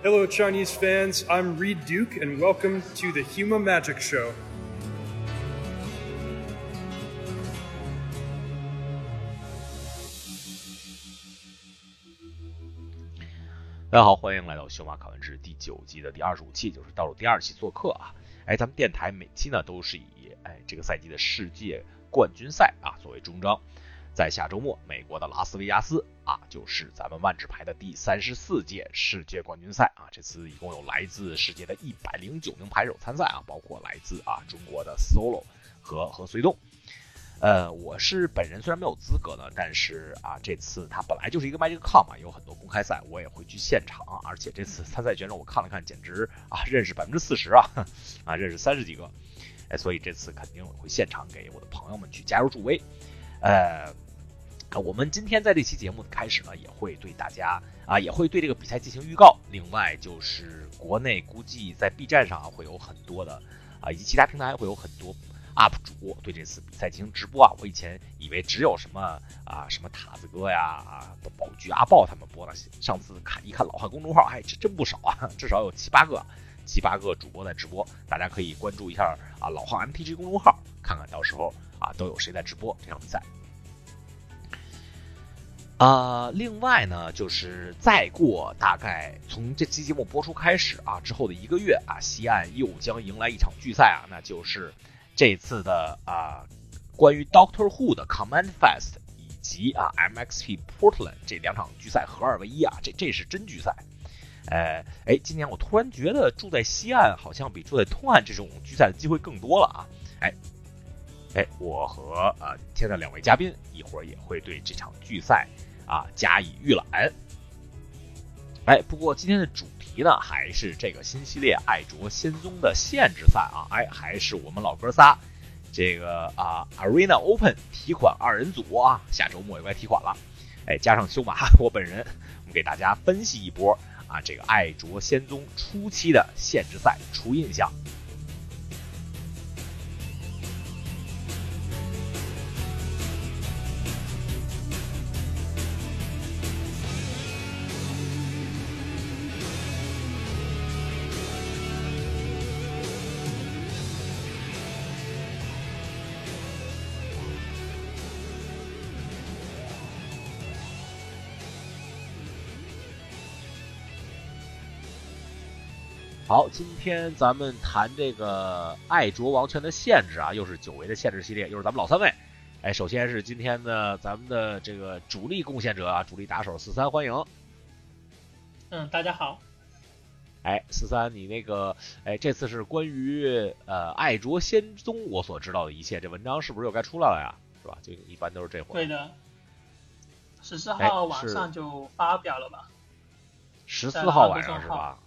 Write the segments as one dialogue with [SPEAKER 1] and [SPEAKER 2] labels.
[SPEAKER 1] Hello, Chinese fans. I'm Reed Duke, and welcome to the Huma Magic Show.
[SPEAKER 2] 大家好，欢迎来到《修马考文制》第九季的第二十五期，就是倒数第二期做客啊。哎，咱们电台每期呢都是以哎这个赛季的世界冠军赛啊作为终章。在下周末，美国的拉斯维加斯啊，就是咱们万智牌的第三十四届世界冠军赛啊。这次一共有来自世界的一百零九名牌手参赛啊，包括来自啊中国的 Solo 和和随动。呃，我是本人虽然没有资格呢，但是啊，这次它本来就是一个 MagicCon 嘛，有很多公开赛，我也会去现场。而且这次参赛选手我看了看，简直啊认识百分之四十啊，啊认识三十几个，哎，所以这次肯定会现场给我的朋友们去加油助威。呃，啊我们今天在这期节目的开始呢，也会对大家啊，也会对这个比赛进行预告。另外就是国内估计在 B 站上会有很多的啊，以及其他平台会有很多。UP 主对这次比赛进行直播啊！我以前以为只有什么啊什么塔子哥呀啊宝具阿豹他们播呢，上次看一看老汉公众号，哎，这真不少啊，至少有七八个七八个主播在直播，大家可以关注一下啊老汉 MTG 公众号，看看到时候啊都有谁在直播这场比赛。啊，另外呢，就是再过大概从这期节目播出开始啊之后的一个月啊，西岸又将迎来一场巨赛啊，那就是。这次的啊，关于 Doctor Who 的 Command Fest 以及啊 MXP Portland 这两场聚赛合二为一啊，这这是真聚赛。呃，哎，今年我突然觉得住在西岸好像比住在东岸这种聚赛的机会更多了啊。哎，哎，我和啊天的两位嘉宾一会儿也会对这场聚赛啊加以预览。哎，不过今天的主。题呢还是这个新系列《爱卓仙宗》的限制赛啊，哎，还是我们老哥仨，这个啊 Arena Open 提款二人组啊，下周末也该提款了，哎，加上修马我本人，我们给大家分析一波啊，这个《爱卓仙宗》初期的限制赛初印象。好，今天咱们谈这个爱卓王权的限制啊，又是久违的限制系列，又是咱们老三位。哎，首先是今天的咱们的这个主力贡献者啊，主力打手四三，欢迎。
[SPEAKER 3] 嗯，大家好。
[SPEAKER 2] 哎，四三，你那个，哎，这次是关于呃爱卓仙宗我所知道的一切，这文章是不是又该出来了呀？是吧？就一般都是这会儿
[SPEAKER 3] 对的。十四号晚上就发表了吧？
[SPEAKER 2] 十四号晚上是
[SPEAKER 3] 吧？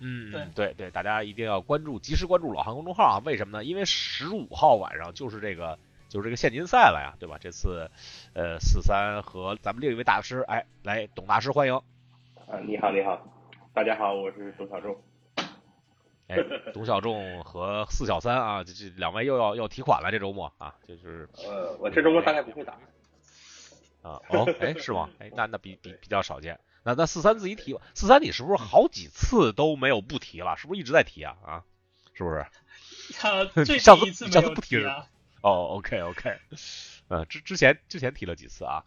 [SPEAKER 2] 嗯，对对，大家一定要关注，及时关注老韩公众号啊！为什么呢？因为十五号晚上就是这个，就是这个现金赛了呀，对吧？这次，呃，四三和咱们另一位大师，哎，来，董大师欢迎。
[SPEAKER 4] 啊，你好，你好，大家好，我是董小众。
[SPEAKER 2] 哎，董小众和四小三啊，这这两位又要要提款了，这周末啊，就是。
[SPEAKER 4] 呃，我这周末大概不会打。
[SPEAKER 2] 啊哦，哎，是吗？哎，那那比比比较少见。那那四三自己提吧，四三你是不是好几次都没有不提了？是不是一直在提啊？啊，是不是？
[SPEAKER 3] 上次
[SPEAKER 2] 上次不
[SPEAKER 3] 提
[SPEAKER 2] 了。哦，OK OK，呃，之之前之前提了几次啊？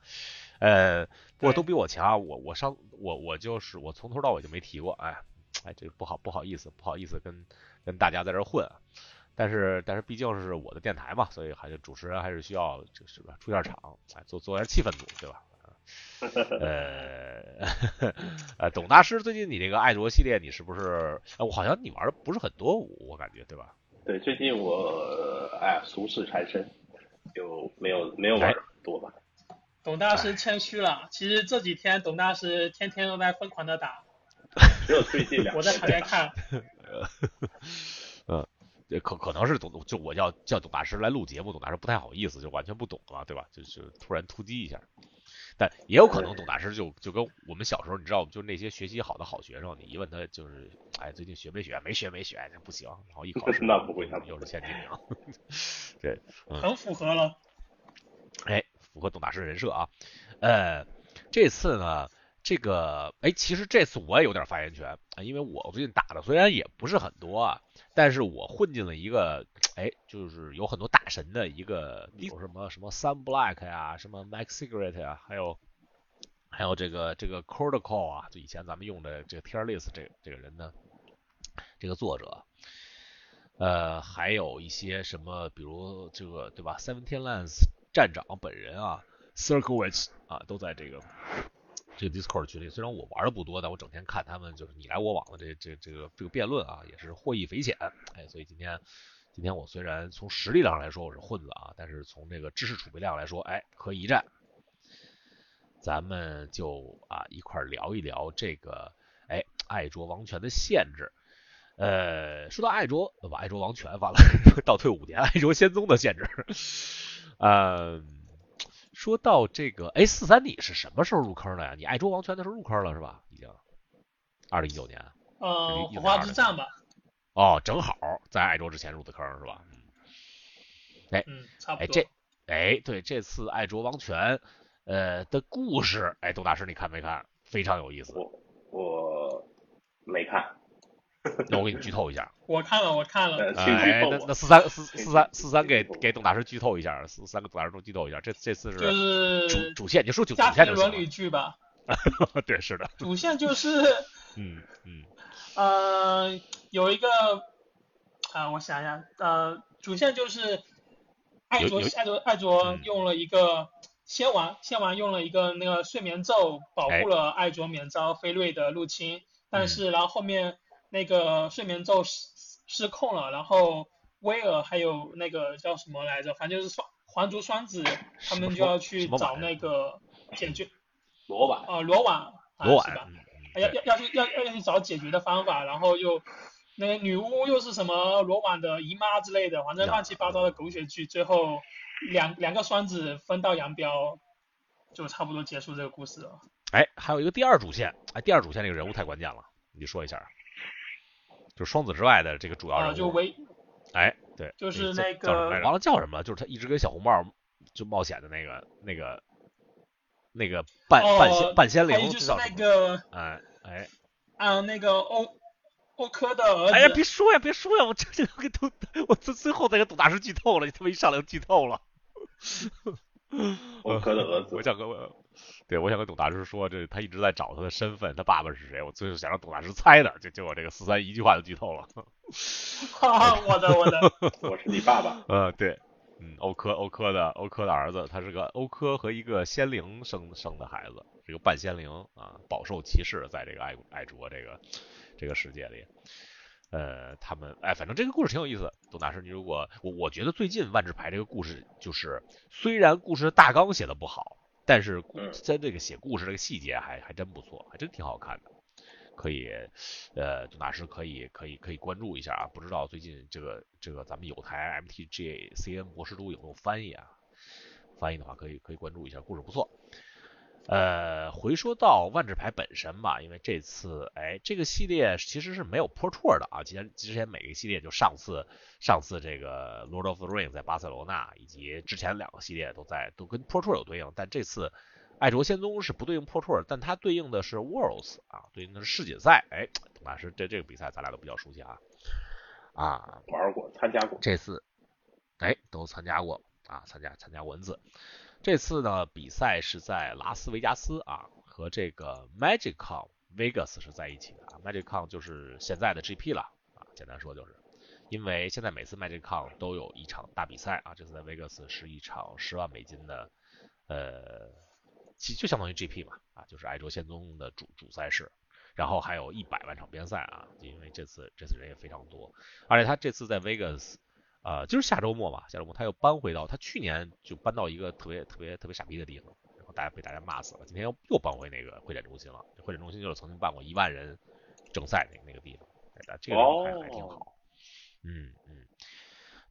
[SPEAKER 2] 呃，不过都比我强啊。我我上我我就是我从头到尾就没提过。哎哎，这个不好不好意思不好意思跟跟大家在这混。但是但是毕竟是我的电台嘛，所以还是主持人还是需要就是吧出下场，哎做做点气氛组，对吧？呃，呃，董大师，最近你这个爱卓系列，你是不是？哎我好像你玩的不是很多，我感觉，对吧？
[SPEAKER 4] 对，最近我哎俗事缠身，就没有没有玩很多吧。
[SPEAKER 3] 董大师谦虚了，其实这几天董大师天天都在疯狂的打。
[SPEAKER 4] 只有最近两。
[SPEAKER 3] 我在旁边看。
[SPEAKER 2] 呃，可可能是董就我叫叫董大师来录节目，董大师不太好意思，就完全不懂了，对吧？就就突然突击一下。但也有可能董大师就就跟我们小时候，你知道，就那些学习好的好学生，你一问他就是，哎，最近学没学？没学没学，这不行。然后一考试
[SPEAKER 4] 那不会，
[SPEAKER 2] 又是前几名。对，
[SPEAKER 3] 很符合了。
[SPEAKER 2] 哎，符合董大师人设啊。呃，这次呢，这个，哎，其实这次我也有点发言权啊，因为我最近打的虽然也不是很多啊，但是我混进了一个，哎，就是有很多大神的一个，有什么什么 Sun Black 呀，什么 Max Cigarette 呀，还有还有这个这个 c o r d a c o 啊，就以前咱们用的这个 Tier List 这这个人呢，这个作者，呃，还有一些什么，比如这个对吧，Seventeen Lands 站长本人啊 c i r c l e w i t z 啊，都在这个。这个 Discord 群里，虽然我玩的不多，但我整天看他们就是你来我往的这这这个这个辩论啊，也是获益匪浅。哎，所以今天今天我虽然从实力上来说我是混子啊，但是从这个知识储备量来说，哎，可以一战。咱们就啊一块聊一聊这个哎爱卓王权的限制。呃，说到爱卓，把爱卓王权完了，倒退五年，爱卓仙宗的限制。嗯。说到这个，哎，四三你是什么时候入坑的呀？你爱卓王权的时候入坑了是吧？已经，二零一九年。
[SPEAKER 3] 呃，火花之战吧。
[SPEAKER 2] 哦，正好在爱卓之前入的坑是吧？
[SPEAKER 3] 哎，嗯，差不
[SPEAKER 2] 多。哎，这，哎，对，这次爱卓王权，呃的故事，哎，董大师你看没看？非常有意思。
[SPEAKER 4] 我我没看。
[SPEAKER 2] 那我给你剧透一下，
[SPEAKER 3] 我看了，我看了。
[SPEAKER 2] 哎，那那四三四四三四三给给董大师剧透一下，四三个董大师都剧透一下。这这次
[SPEAKER 3] 是
[SPEAKER 2] 主主线，你说主主线就
[SPEAKER 3] 伦理剧吧？
[SPEAKER 2] 对，是的。
[SPEAKER 3] 主线就是，
[SPEAKER 2] 嗯嗯，
[SPEAKER 3] 呃，有一个啊，我想想，呃，主线就是艾卓艾卓艾卓用了一个仙王仙王用了一个那个睡眠咒保护了艾卓免遭飞瑞的入侵，但是然后后面。那个睡眠咒失失控了，然后威尔还有那个叫什么来着，反正就是双皇族双子，他们就要去找那个解决
[SPEAKER 4] 罗婉
[SPEAKER 3] 啊罗婉
[SPEAKER 2] 罗婉
[SPEAKER 3] 是吧？要要要去要要去找解决的方法，然后又那个女巫又是什么罗婉的姨妈之类的，反正乱七八糟的狗血剧，最后两两个双子分道扬镳，就差不多结束这个故事了。
[SPEAKER 2] 哎，还有一个第二主线，哎，第二主线这个人物太关键了，你说一下。就双子之外的这个主要人物，
[SPEAKER 3] 就唯，
[SPEAKER 2] 哎，对，
[SPEAKER 3] 就是那个
[SPEAKER 2] 忘了叫什么，就是他一直跟小红帽就冒险的那个那个那个半半仙半仙灵，
[SPEAKER 3] 就是那个，
[SPEAKER 2] 哎哎，
[SPEAKER 3] 啊，那个欧欧科的儿子。
[SPEAKER 2] 哎呀，别说呀，别说呀，我这这给都，我最最后再给董大师剧透了，你他妈一上来就剧透了。
[SPEAKER 4] 欧科的儿子，
[SPEAKER 2] 我想跟我。对，我想跟董大师说，这他一直在找他的身份，他爸爸是谁？我最后想让董大师猜的，就就我这个四三一句话就剧透了。
[SPEAKER 3] 我的我的，
[SPEAKER 4] 我是你爸爸。
[SPEAKER 2] 呃，对，嗯，欧科欧科的欧科的儿子，他是个欧科和一个仙灵生生的孩子，是个半仙灵啊，饱受歧视，在这个爱爱卓这个这个世界里。呃，他们哎，反正这个故事挺有意思。董大师，你如果我我觉得最近万智牌这个故事，就是虽然故事大纲写的不好。但是在这个写故事这个细节还还真不错，还真挺好看的，可以，呃，杜大师可以可以可以关注一下啊。不知道最近这个这个咱们有台 MTG CN 博士都有没有翻译啊？翻译的话可以可以关注一下，故事不错。呃，回说到万智牌本身吧，因为这次，哎，这个系列其实是没有 Pro Tour 的啊。之前之前每个系列就上次上次这个 Lord of the Rings 在巴塞罗那，以及之前两个系列都在都跟 Pro Tour 有对应，但这次爱卓仙踪是不对应 Pro Tour，但它对应的是 Worlds 啊，对应的是世锦赛。哎，董大师这这个比赛咱俩都比较熟悉啊，啊，
[SPEAKER 4] 玩过，参加过。
[SPEAKER 2] 这次，哎，都参加过啊，参加参加文字。这次呢，比赛是在拉斯维加斯啊，和这个 MagicCon Vegas 是在一起的啊。MagicCon 就是现在的 GP 了啊，简单说就是，因为现在每次 MagicCon 都有一场大比赛啊，这次在 Vegas 是一场十万美金的，呃，其就相当于 GP 嘛啊，就是爱卓仙宗的主主赛事，然后还有一百万场边赛啊，因为这次这次人也非常多，而且他这次在 Vegas。呃，就是下周末嘛，下周末他又搬回到他去年就搬到一个特别特别特别傻逼的地方，然后大家被大家骂死了。今天又又搬回那个会展中心了，会展中心就是曾经办过一万人正赛那个那个地方，这个还还挺好。嗯嗯，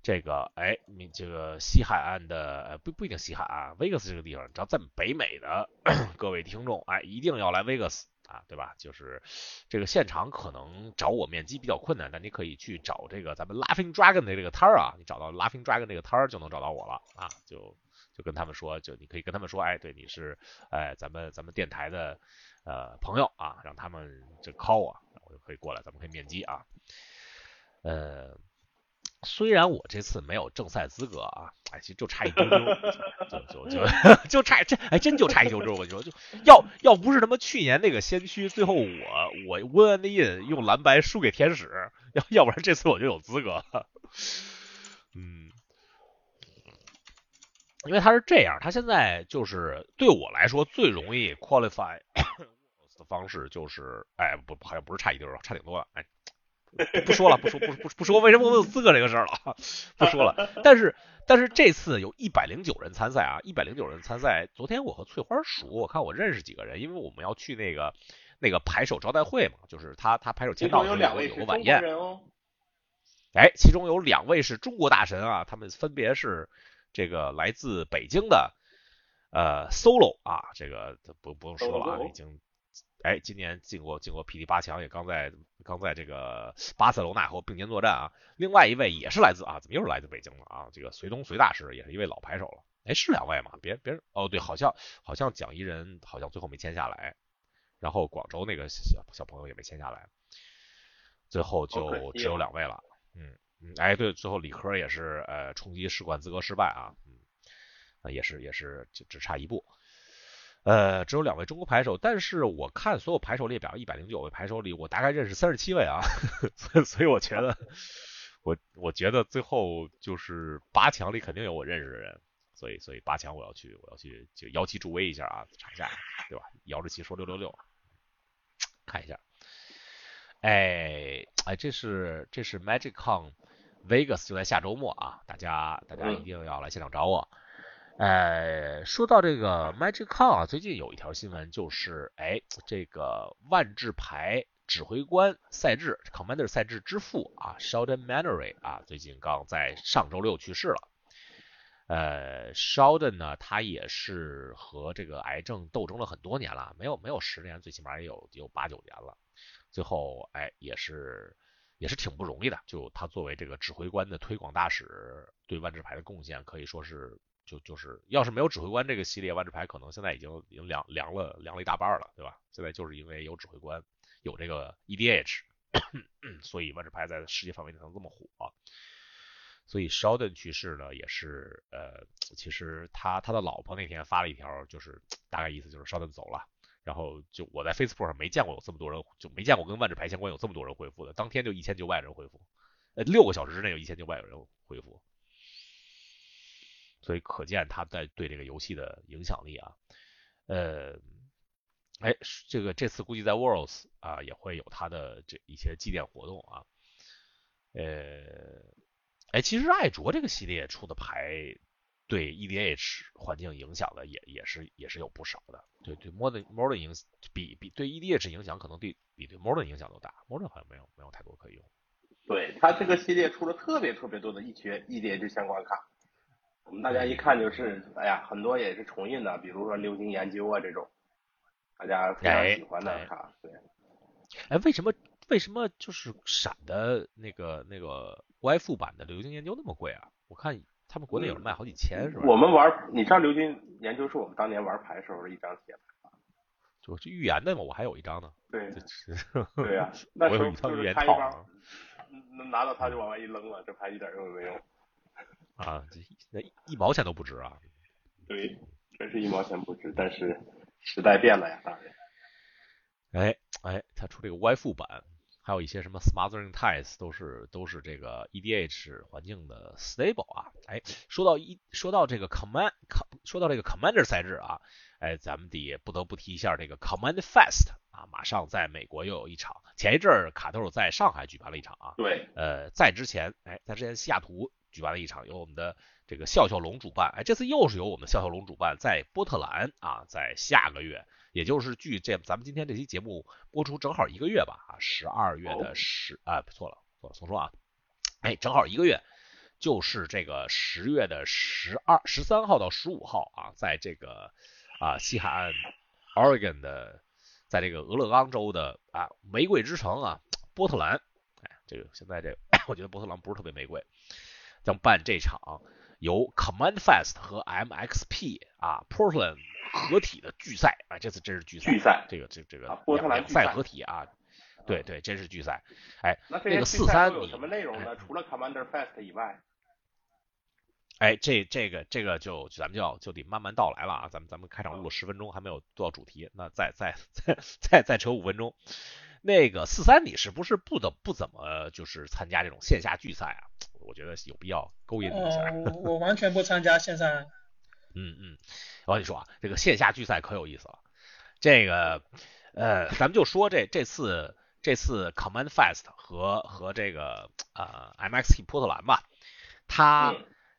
[SPEAKER 2] 这个哎，你这个西海岸的不不一定西海岸，威格斯这个地方，只要在北美的 各位听众，哎，一定要来威格斯。啊，对吧？就是这个现场可能找我面基比较困难，但你可以去找这个咱们 Laughing Dragon 的这个摊儿啊，你找到 Laughing Dragon 这个摊儿就能找到我了啊，就就跟他们说，就你可以跟他们说，哎，对，你是哎咱们咱们电台的呃朋友啊，让他们就 call 我，我就可以过来，咱们可以面基啊。呃，虽然我这次没有正赛资格啊，哎，其实就差一丢丢，就就就 就差这，哎，真就差一丢丢。我跟你说，就要要不是他妈去年那个先驱，最后我我温恩的印用蓝白输给天使，要要不然这次我就有资格。嗯，因为他是这样，他现在就是对我来说最容易 qualify 的方式就是，哎，不，好像不是差一丢丢，差挺多的，哎。不说了，不说，不不不说，为什么我有资格这个事儿了？不说了。但是，但是这次有一百零九人参赛啊，一百零九人参赛。昨天我和翠花数，我看我认识几个人，因为我们要去那个那个牌手招待会嘛，就是他他牌手签到有
[SPEAKER 4] 两位
[SPEAKER 2] 有个晚宴。哎，其中有两位是中国大神啊，他们分别是这个来自北京的呃 Solo 啊，这个不不用说了啊，已经。哎，今年进过进过 P D 八强，也刚在刚在这个巴塞罗那和并肩作战啊。另外一位也是来自啊，怎么又是来自北京了啊？这个隋东隋大师也是一位老牌手了。哎，是两位吗？别别哦，对，好像好像蒋一人好像最后没签下来，然后广州那个小小朋友也没签下来，最后就只有两位了。嗯嗯，哎，对，最后理科也是呃冲击世冠资格失败啊，嗯，也是也是就只差一步。呃，只有两位中国牌手，但是我看所有牌手列表一百零九位牌手里，我大概认识三十七位啊，所以所以我觉得，我我觉得最后就是八强里肯定有我认识的人，所以所以八强我要去我要去就摇旗助威一下啊，查一下对吧？摇着旗说六六六，看一下，哎哎，这是这是 MagicCon Vegas 就在下周末啊，大家大家一定要来现场找我。呃，说到这个 MagicCon 啊，最近有一条新闻，就是哎，这个万智牌指挥官赛制 Commander 赛制之父啊，Sheldon Mannery 啊，最近刚在上周六去世了。呃，Sheldon 呢，他也是和这个癌症斗争了很多年了，没有没有十年，最起码也有有八九年了。最后哎，也是也是挺不容易的。就他作为这个指挥官的推广大使，对万智牌的贡献可以说是。就就是要是没有指挥官这个系列万智牌，可能现在已经已经凉凉了凉了一大半了，对吧？现在就是因为有指挥官，有这个 EDH，所以万智牌在世界范围内能这么火。所以 Sheldon 去世呢，也是呃，其实他他的老婆那天发了一条，就是大概意思就是 Sheldon 走了。然后就我在 Facebook 上没见过有这么多人，就没见过跟万智牌相关有这么多人回复的，当天就一千九百人回复，呃，六个小时之内有一千九百人回复。所以可见他在对这个游戏的影响力啊，呃，哎，这个这次估计在 Worlds 啊也会有他的这一些祭奠活动啊，呃，哎，其实艾卓这个系列出的牌对 EDH 环境影响的也也是也是有不少的，对对 Modern Modern 影比比对 EDH 影响可能对比对 Modern 影响都大，Modern 好像没有没有太多可以用。
[SPEAKER 4] 对他这个系列出了特别特别多的一些 EDH 相关卡。我们大家一看就是，哎呀，很多也是重印的，比如说流行研究啊这种，大家非常喜欢的卡。对。
[SPEAKER 2] 哎，为什么为什么就是闪的那个那个 Y 副版的流行研究那么贵啊？我看他们国内有人卖好几千，是吧？
[SPEAKER 4] 我们玩，你知道流行研究是我们当年玩牌时候的一张铁牌，
[SPEAKER 2] 就是预言的嘛，我还有一张呢。
[SPEAKER 4] 对。对呀，那 时候就是
[SPEAKER 2] 言
[SPEAKER 4] 套，拿到它就往外一扔了，这牌一点用都没有。
[SPEAKER 2] 啊，这那一毛钱都不值啊！
[SPEAKER 4] 对，真是一毛钱不值。但是时代变了呀，大人。
[SPEAKER 2] 哎哎，他出这个 Y 副版，还有一些什么 Smothering Ties，都是都是这个 EDH 环境的 stable 啊。哎，说到一说到这个 Command，说到这个 Commander 赛制啊，哎，咱们得不得不提一下这个 Command Fest 啊，马上在美国又有一场。前一阵儿卡豆在上海举办了一场啊。
[SPEAKER 4] 对。
[SPEAKER 2] 呃，在之前，哎，在之前西雅图。举办了一场由我们的这个笑笑龙主办，哎，这次又是由我们笑笑龙主办，在波特兰啊，在下个月，也就是距这咱们今天这期节目播出正好一个月吧，啊，十二月的十，啊，错了，错了，重说啊，哎，正好一个月，就是这个十月的十二、十三号到十五号啊，在这个啊西海岸 Oregon 的，在这个俄勒冈州的啊玫瑰之城啊波特兰，哎，这个现在这 我觉得波特兰不是特别玫瑰。将办这场由 Command Fest 和 MXP 啊 Portland 合体的聚赛啊，这次真是聚赛，
[SPEAKER 4] 巨赛，
[SPEAKER 2] 这个这这个
[SPEAKER 4] 波特兰
[SPEAKER 2] 两赛合体啊，对对，真是聚赛。哎，
[SPEAKER 4] 那
[SPEAKER 2] 这个四三
[SPEAKER 4] 有什么内容呢？除了 Commander Fest 以外，
[SPEAKER 2] 哎，这这个这个就咱们就要就得慢慢到来了啊，咱们咱们开场录了十分钟，还没有做到主题，那再再再再再扯五分钟。那个四三，你是不是不怎不怎么就是参加这种线下聚赛啊？我觉得有必要勾引你一下。
[SPEAKER 3] 我我完全不参加线上。
[SPEAKER 2] 嗯嗯，我跟你说啊，这个线下聚赛可有意思了。这个呃，咱们就说这这次这次 Command Fest 和和这个呃 MXT 波特兰吧，它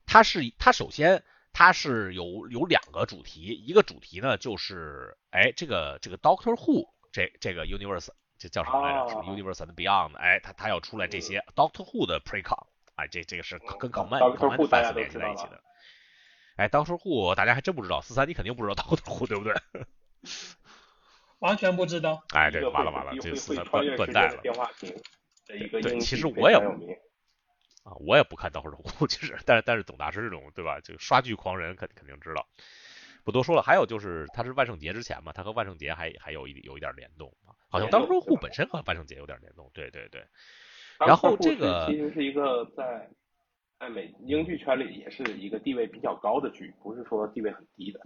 [SPEAKER 2] 它是它首先它是有有两个主题，一个主题呢就是哎这个这个 Doctor Who 这这个 Universe。这叫什么来着？什么 Universe and Beyond？哎，他他要出来这些 Doctor Who 的 Precon，哎，这这个是跟 Command Command Fest 联系在一起的。哎，Doctor Who 大家还真不知道，四三你肯定不知道 Doctor Who 对不对？
[SPEAKER 3] 完全不知道。
[SPEAKER 2] 哎，这完了完了，这四三断断代了。
[SPEAKER 4] 对，
[SPEAKER 2] 其实我也啊，我也不看 Doctor Who，其实，但是但是董大师这种对吧？就刷剧狂人肯肯定知道。不多说了，还有就是他是万圣节之前嘛，他和万圣节还还有一有一点联动啊。好像当初户本身和万圣节有点联动，对对对。然后这个
[SPEAKER 4] 其实是一个在在美英剧圈里也是一个地位比较高的剧，不是说地位很低的，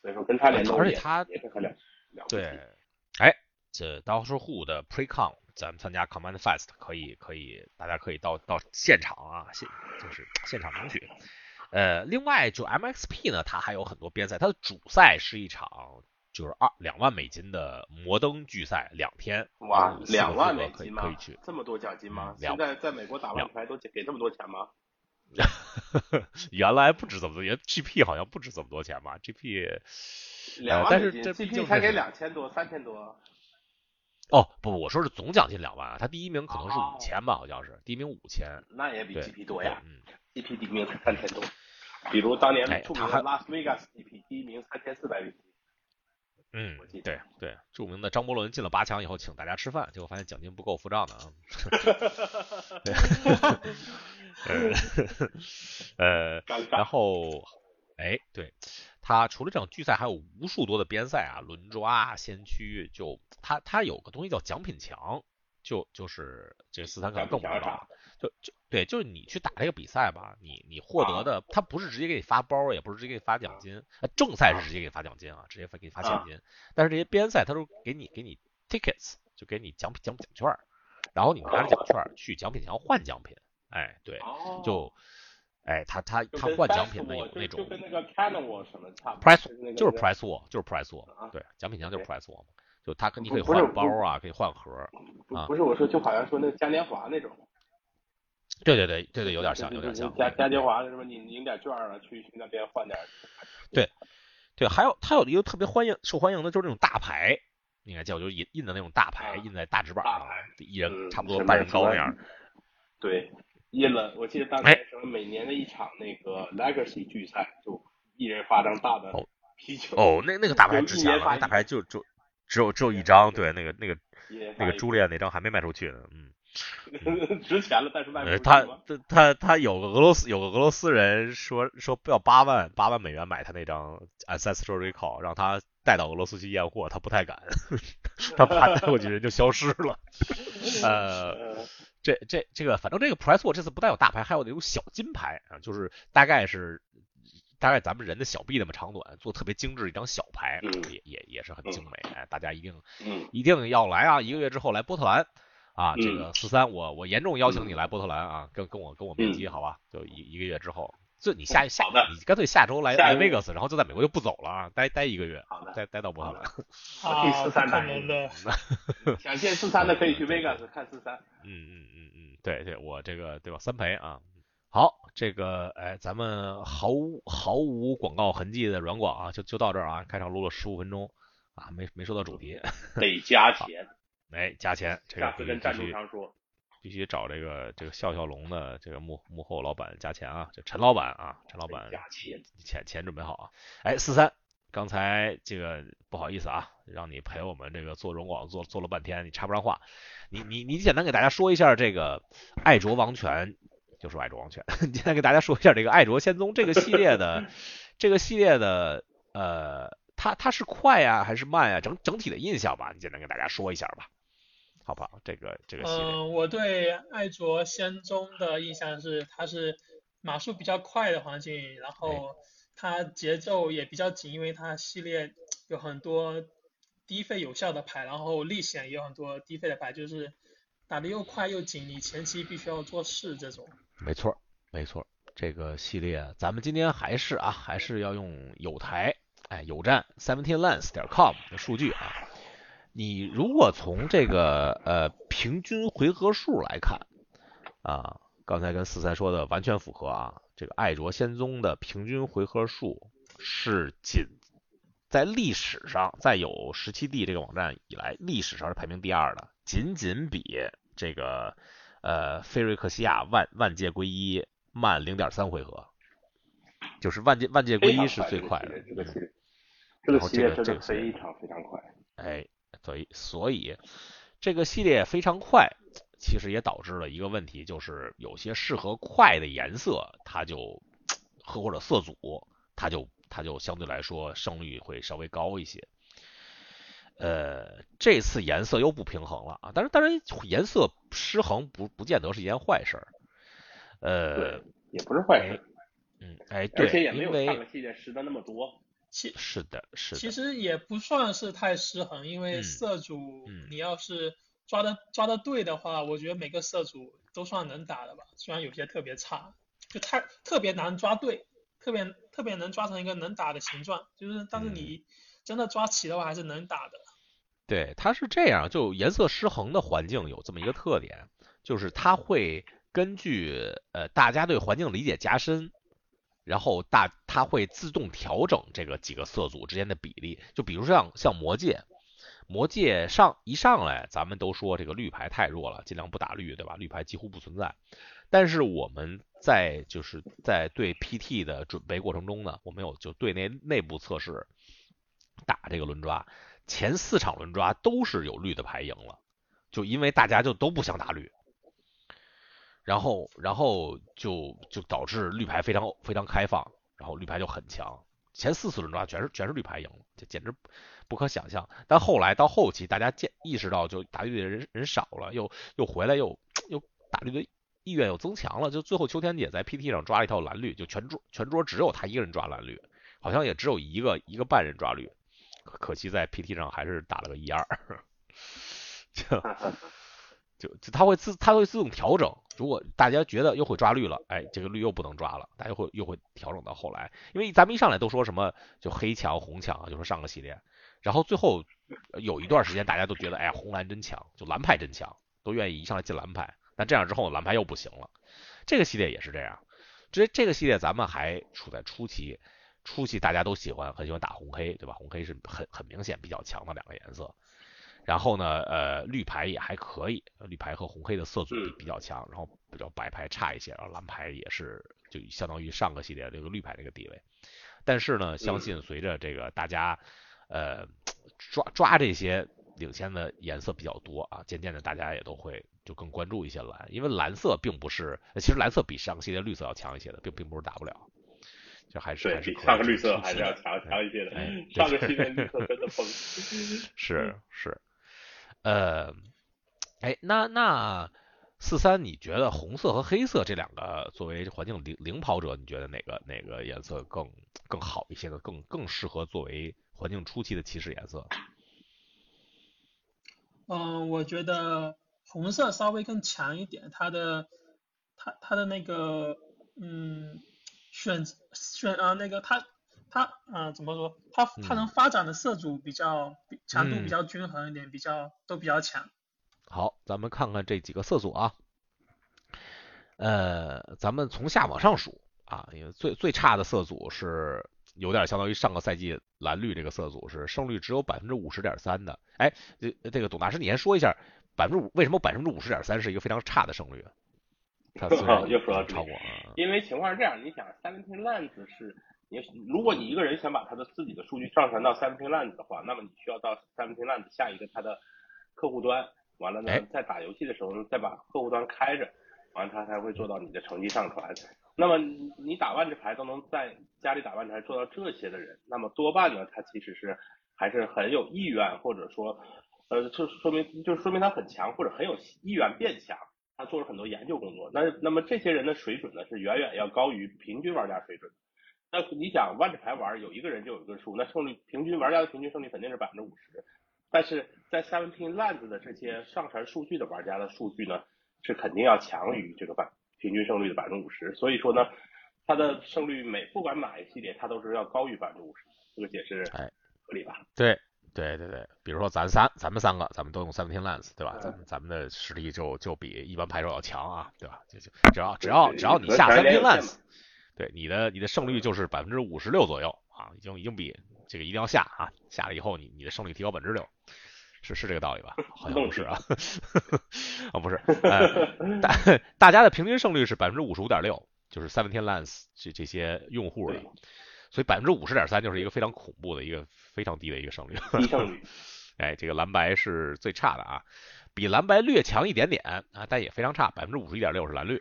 [SPEAKER 4] 所以说跟他联动
[SPEAKER 2] 而且他
[SPEAKER 4] 也是很了了
[SPEAKER 2] 对，哎，这当时户的 Precon，咱们参加 Command Fest 可以可以，大家可以到到现场啊，现就是现场领取。呃，另外就 MXP 呢，它还有很多边赛，它的主赛是一场。就是二两万美金的摩登巨赛两天，
[SPEAKER 4] 哇，两万美
[SPEAKER 2] 金吗？可以去，
[SPEAKER 4] 这么多奖金吗？现在在美国打完牌都给这么多钱吗？
[SPEAKER 2] 原来不止这么多，原 GP 好像不止这么多钱吧？GP
[SPEAKER 4] 两
[SPEAKER 2] 万美金
[SPEAKER 4] ，GP 才给两千多、三千多。
[SPEAKER 2] 哦，不，我说是总奖金两万啊，他第一名可能是五千吧，好像是第一名五千，
[SPEAKER 4] 那也比 GP 多呀。嗯，GP 第一名才三千多，比如当年著名的拉斯维加斯 GP 第一名三千四百美金。
[SPEAKER 2] 嗯，对对，著名的张伯伦进了八强以后，请大家吃饭，结果发现奖金不够付账的啊。呃，然后，哎，对他除了这场巨赛，还有无数多的边赛啊，轮抓、先驱，就他他有个东西叫奖品墙，就就是这四三可能更不知道。就就对，就是你去打这个比赛吧，你你获得的，他不是直接给你发包，也不是直接给你发奖金，正赛是直接给你发奖金啊，直接发给你发现金。但是这些边赛，他都给你给你 tickets，就给你奖品奖奖券，然后你拿着奖券去奖品墙换奖品。哎，对，就哎，他他他换奖品呢有那种，就
[SPEAKER 4] 跟那个 Canon 什么差
[SPEAKER 2] ，Price 就是 Price 就是 Price 对，奖品墙就是 Price War 嘛，就他你可以换包啊，可以换盒啊。
[SPEAKER 4] 不是我说，就好像说那嘉年华那种。
[SPEAKER 2] 对对对对对，有点像，有点像。
[SPEAKER 4] 嘉嘉年华的什么，你领点券啊，去去那边换点。
[SPEAKER 2] 对对，还有他有一个特别欢迎、受欢迎的，就是那种大牌，应该叫就印印的那种大牌，印在大纸板上，一人差不多半人高那样。
[SPEAKER 4] 对，印了。我记得当年什么每年的一场那个 Legacy 聚赛，就一人发张大的啤酒。
[SPEAKER 2] 哦，那那个大牌值钱了，那大牌就就只有只有一张，对，那个那个那个朱丽叶那张还没卖出去呢，嗯。
[SPEAKER 4] 值钱了，但是卖不出
[SPEAKER 2] 他他他他有个俄罗斯有个俄罗斯人说说要八万八万美元买他那张 ancestral recall，让他带到俄罗斯去验货，他不太敢，他怕带过去人就消失了。呃，这这这个反正这个 price war 这次不但有大牌，还有那种小金牌啊，就是大概是大概咱们人的小臂那么长短，做特别精致一张小牌，也也也是很精美。哎，大家一定一定要来啊！一个月之后来波特兰。啊，这个四三，我我严重邀请你来波特兰啊，跟跟我跟我面基，好吧？就一一个月之后，就你下下你干脆下周来来 Vegas，然后就在美国就不走了啊，待待一个月，
[SPEAKER 4] 好的，
[SPEAKER 2] 待待到波特兰。
[SPEAKER 4] 啊，四三的，想见四三的可以去 Vegas 看四三。
[SPEAKER 2] 嗯嗯嗯嗯，对对，我这个对吧？三陪啊，好，这个哎，咱们毫无毫无广告痕迹的软广啊，就就到这儿啊，开场录了十五分钟啊，没没说到主题，
[SPEAKER 4] 得加钱。
[SPEAKER 2] 哎，加钱，这个必须
[SPEAKER 4] 赞助商说，
[SPEAKER 2] 必须找这个这个笑笑龙的这个幕幕后老板加钱啊，这陈老板啊，陈老板
[SPEAKER 4] 加钱，
[SPEAKER 2] 钱钱准备好啊。哎，四三，刚才这个不好意思啊，让你陪我们这个做荣广做做了半天，你插不上话，你你你简单给大家说一下这个爱卓王权就是爱卓王权。今天给大家说一下这个爱卓仙踪这个系列的，这个系列的呃，它它是快呀还是慢呀？整整体的印象吧，你简单给大家说一下吧，好不好？这个这个系列。
[SPEAKER 3] 嗯，我对爱卓仙踪的印象是它是码数比较快的环境，然后它节奏也比较紧，因为它系列有很多低费有效的牌，然后历险也有很多低费的牌，就是。打的又快又紧，你前期必须要做事这种。
[SPEAKER 2] 没错，没错，这个系列咱们今天还是啊，还是要用有台哎有站 seventeenlands 点 com 的数据啊。你如果从这个呃平均回合数来看啊，刚才跟四三说的完全符合啊。这个爱卓仙踪的平均回合数是仅在历史上，在有十七 D 这个网站以来，历史上是排名第二的，仅仅比。这个呃，菲瑞克西亚万万界归一慢零点三回合，就是万界万界归一是最快的。
[SPEAKER 4] 这个系列，这个系列真的非常非常快。
[SPEAKER 2] 哎，所以所以这个系列非常快，其实也导致了一个问题，就是有些适合快的颜色，它就和或者色组，它就它就相对来说胜率会稍微高一些。呃，这次颜色又不平衡了啊！但是，当然，颜色失衡不不见得是一件坏事儿。呃，
[SPEAKER 4] 也不是坏事。
[SPEAKER 2] 嗯，哎，对，
[SPEAKER 4] 而且也没有上个系列失的那么多。
[SPEAKER 3] 其
[SPEAKER 2] 是的，是的。
[SPEAKER 3] 其实也不算是太失衡，因为色组你要是抓的抓的对的话，我觉得每个色组都算能打的吧。虽然有些特别差，就太特别难抓对，特别特别能抓成一个能打的形状，就是但是你真的抓齐的话，还是能打的。
[SPEAKER 2] 对，它是这样，就颜色失衡的环境有这么一个特点，就是它会根据呃大家对环境理解加深，然后大它会自动调整这个几个色组之间的比例。就比如像像魔戒，魔戒上一上来，咱们都说这个绿牌太弱了，尽量不打绿，对吧？绿牌几乎不存在。但是我们在就是在对 PT 的准备过程中呢，我们有就对内内部测试打这个轮抓。前四场轮抓都是有绿的牌赢了，就因为大家就都不想打绿，然后然后就就导致绿牌非常非常开放，然后绿牌就很强。前四次轮抓全是全是绿牌赢了，这简直不可想象。但后来到后期，大家见意识到就打绿的人人少了，又又回来又又打绿的意愿又增强了，就最后秋天姐在 PT 上抓了一套蓝绿，就全桌全桌只有她一个人抓蓝绿，好像也只有一个一个半人抓绿。可惜在 PT 上还是打了个一二，就 就就他会自他会自动调整。如果大家觉得又会抓绿了，哎，这个绿又不能抓了，大家会又会调整到后来。因为咱们一上来都说什么就黑强红强啊，就说上个系列，然后最后有一段时间大家都觉得哎红蓝真强，就蓝派真强，都愿意一上来进蓝派。但这样之后蓝派又不行了。这个系列也是这样，这这个系列咱们还处在初期。初期大家都喜欢，很喜欢打红黑，对吧？红黑是很很明显比较强的两个颜色。然后呢，呃，绿牌也还可以，绿牌和红黑的色组比比较强，然后比较白牌差一些，然后蓝牌也是就相当于上个系列这个绿牌这个地位。但是呢，相信随着这个大家呃抓抓这些领先的颜色比较多啊，渐渐的大家也都会就更关注一些蓝，因为蓝色并不是，其实蓝色比上个系列绿色要强一些的，并并不是打不了。就还是
[SPEAKER 4] 比上个绿色还是要强强一些的，上个系列绿 色真的疯。
[SPEAKER 2] 是 是，呃，哎，那那四三，你觉得红色和黑色这两个作为环境领领跑者，你觉得哪个哪个颜色更更好一些呢？更更适合作为环境初期的起始颜色？
[SPEAKER 3] 嗯，我觉得红色稍微更强一点，它的它它的那个嗯。选选啊，那个它它啊怎么说？它它能发展的色组比较强度比较均衡一点，比较都比较强。
[SPEAKER 2] 好，咱们看看这几个色组啊。呃，咱们从下往上数啊，因为最最差的色组是有点相当于上个赛季蓝绿这个色组是胜率只有百分之五十点三的。哎，这这个董大师，你先说一下百分之五为什么百分之五十点三是一个非常差的胜率？
[SPEAKER 4] 又说到超过，因为情况是这样，你想，Seventeen Lands 是你，如果你一个人想把他的自己的数据上传到 Seventeen Lands 的话，那么你需要到 Seventeen Lands 下一个他的客户端，完了呢，在打游戏的时候再把客户端开着，完了他才会做到你的成绩上传。那么你打万智牌都能在家里打万智牌做到这些的人，那么多半呢，他其实是还是很有意愿，或者说，呃，就说明就是说明他很强，或者很有意愿变强。他做了很多研究工作。那那么这些人的水准呢，是远远要高于平均玩家水准。那你想万智牌玩有一个人就有一个数，那胜率平均玩家的平均胜率肯定是百分之五十。但是在 Seventeen Lands 的这些上传数据的玩家的数据呢，是肯定要强于这个百平均胜率的百分之五十。所以说呢，它的胜率每不管哪一系列，它都是要高于百分之五十。这个解释
[SPEAKER 2] 哎
[SPEAKER 4] 合理吧？
[SPEAKER 2] 对对对对，比如说咱三咱们三个，咱们都用 Seventeen Lands，对吧？咱们咱们的实力就就比一般牌手要强啊，对吧？就就只要只要只要你下 Seventeen Lands，对你的你的胜率就是百分之五十六左右啊，已经已经比这个一定要下啊，下了以后你你的胜率提高百分之六。是是这个道理吧？好像不是啊，啊不是，大大家的平均胜率是百分之五十五点六，就是 Seventeen Lands 这这些用户的，所以百分之五十点三就是一个非常恐怖的一个非常低的一个胜率。
[SPEAKER 4] 低胜率。
[SPEAKER 2] 哎，这个蓝白是最差的啊，比蓝白略强一点点啊，但也非常差，百分之五十一点六是蓝绿。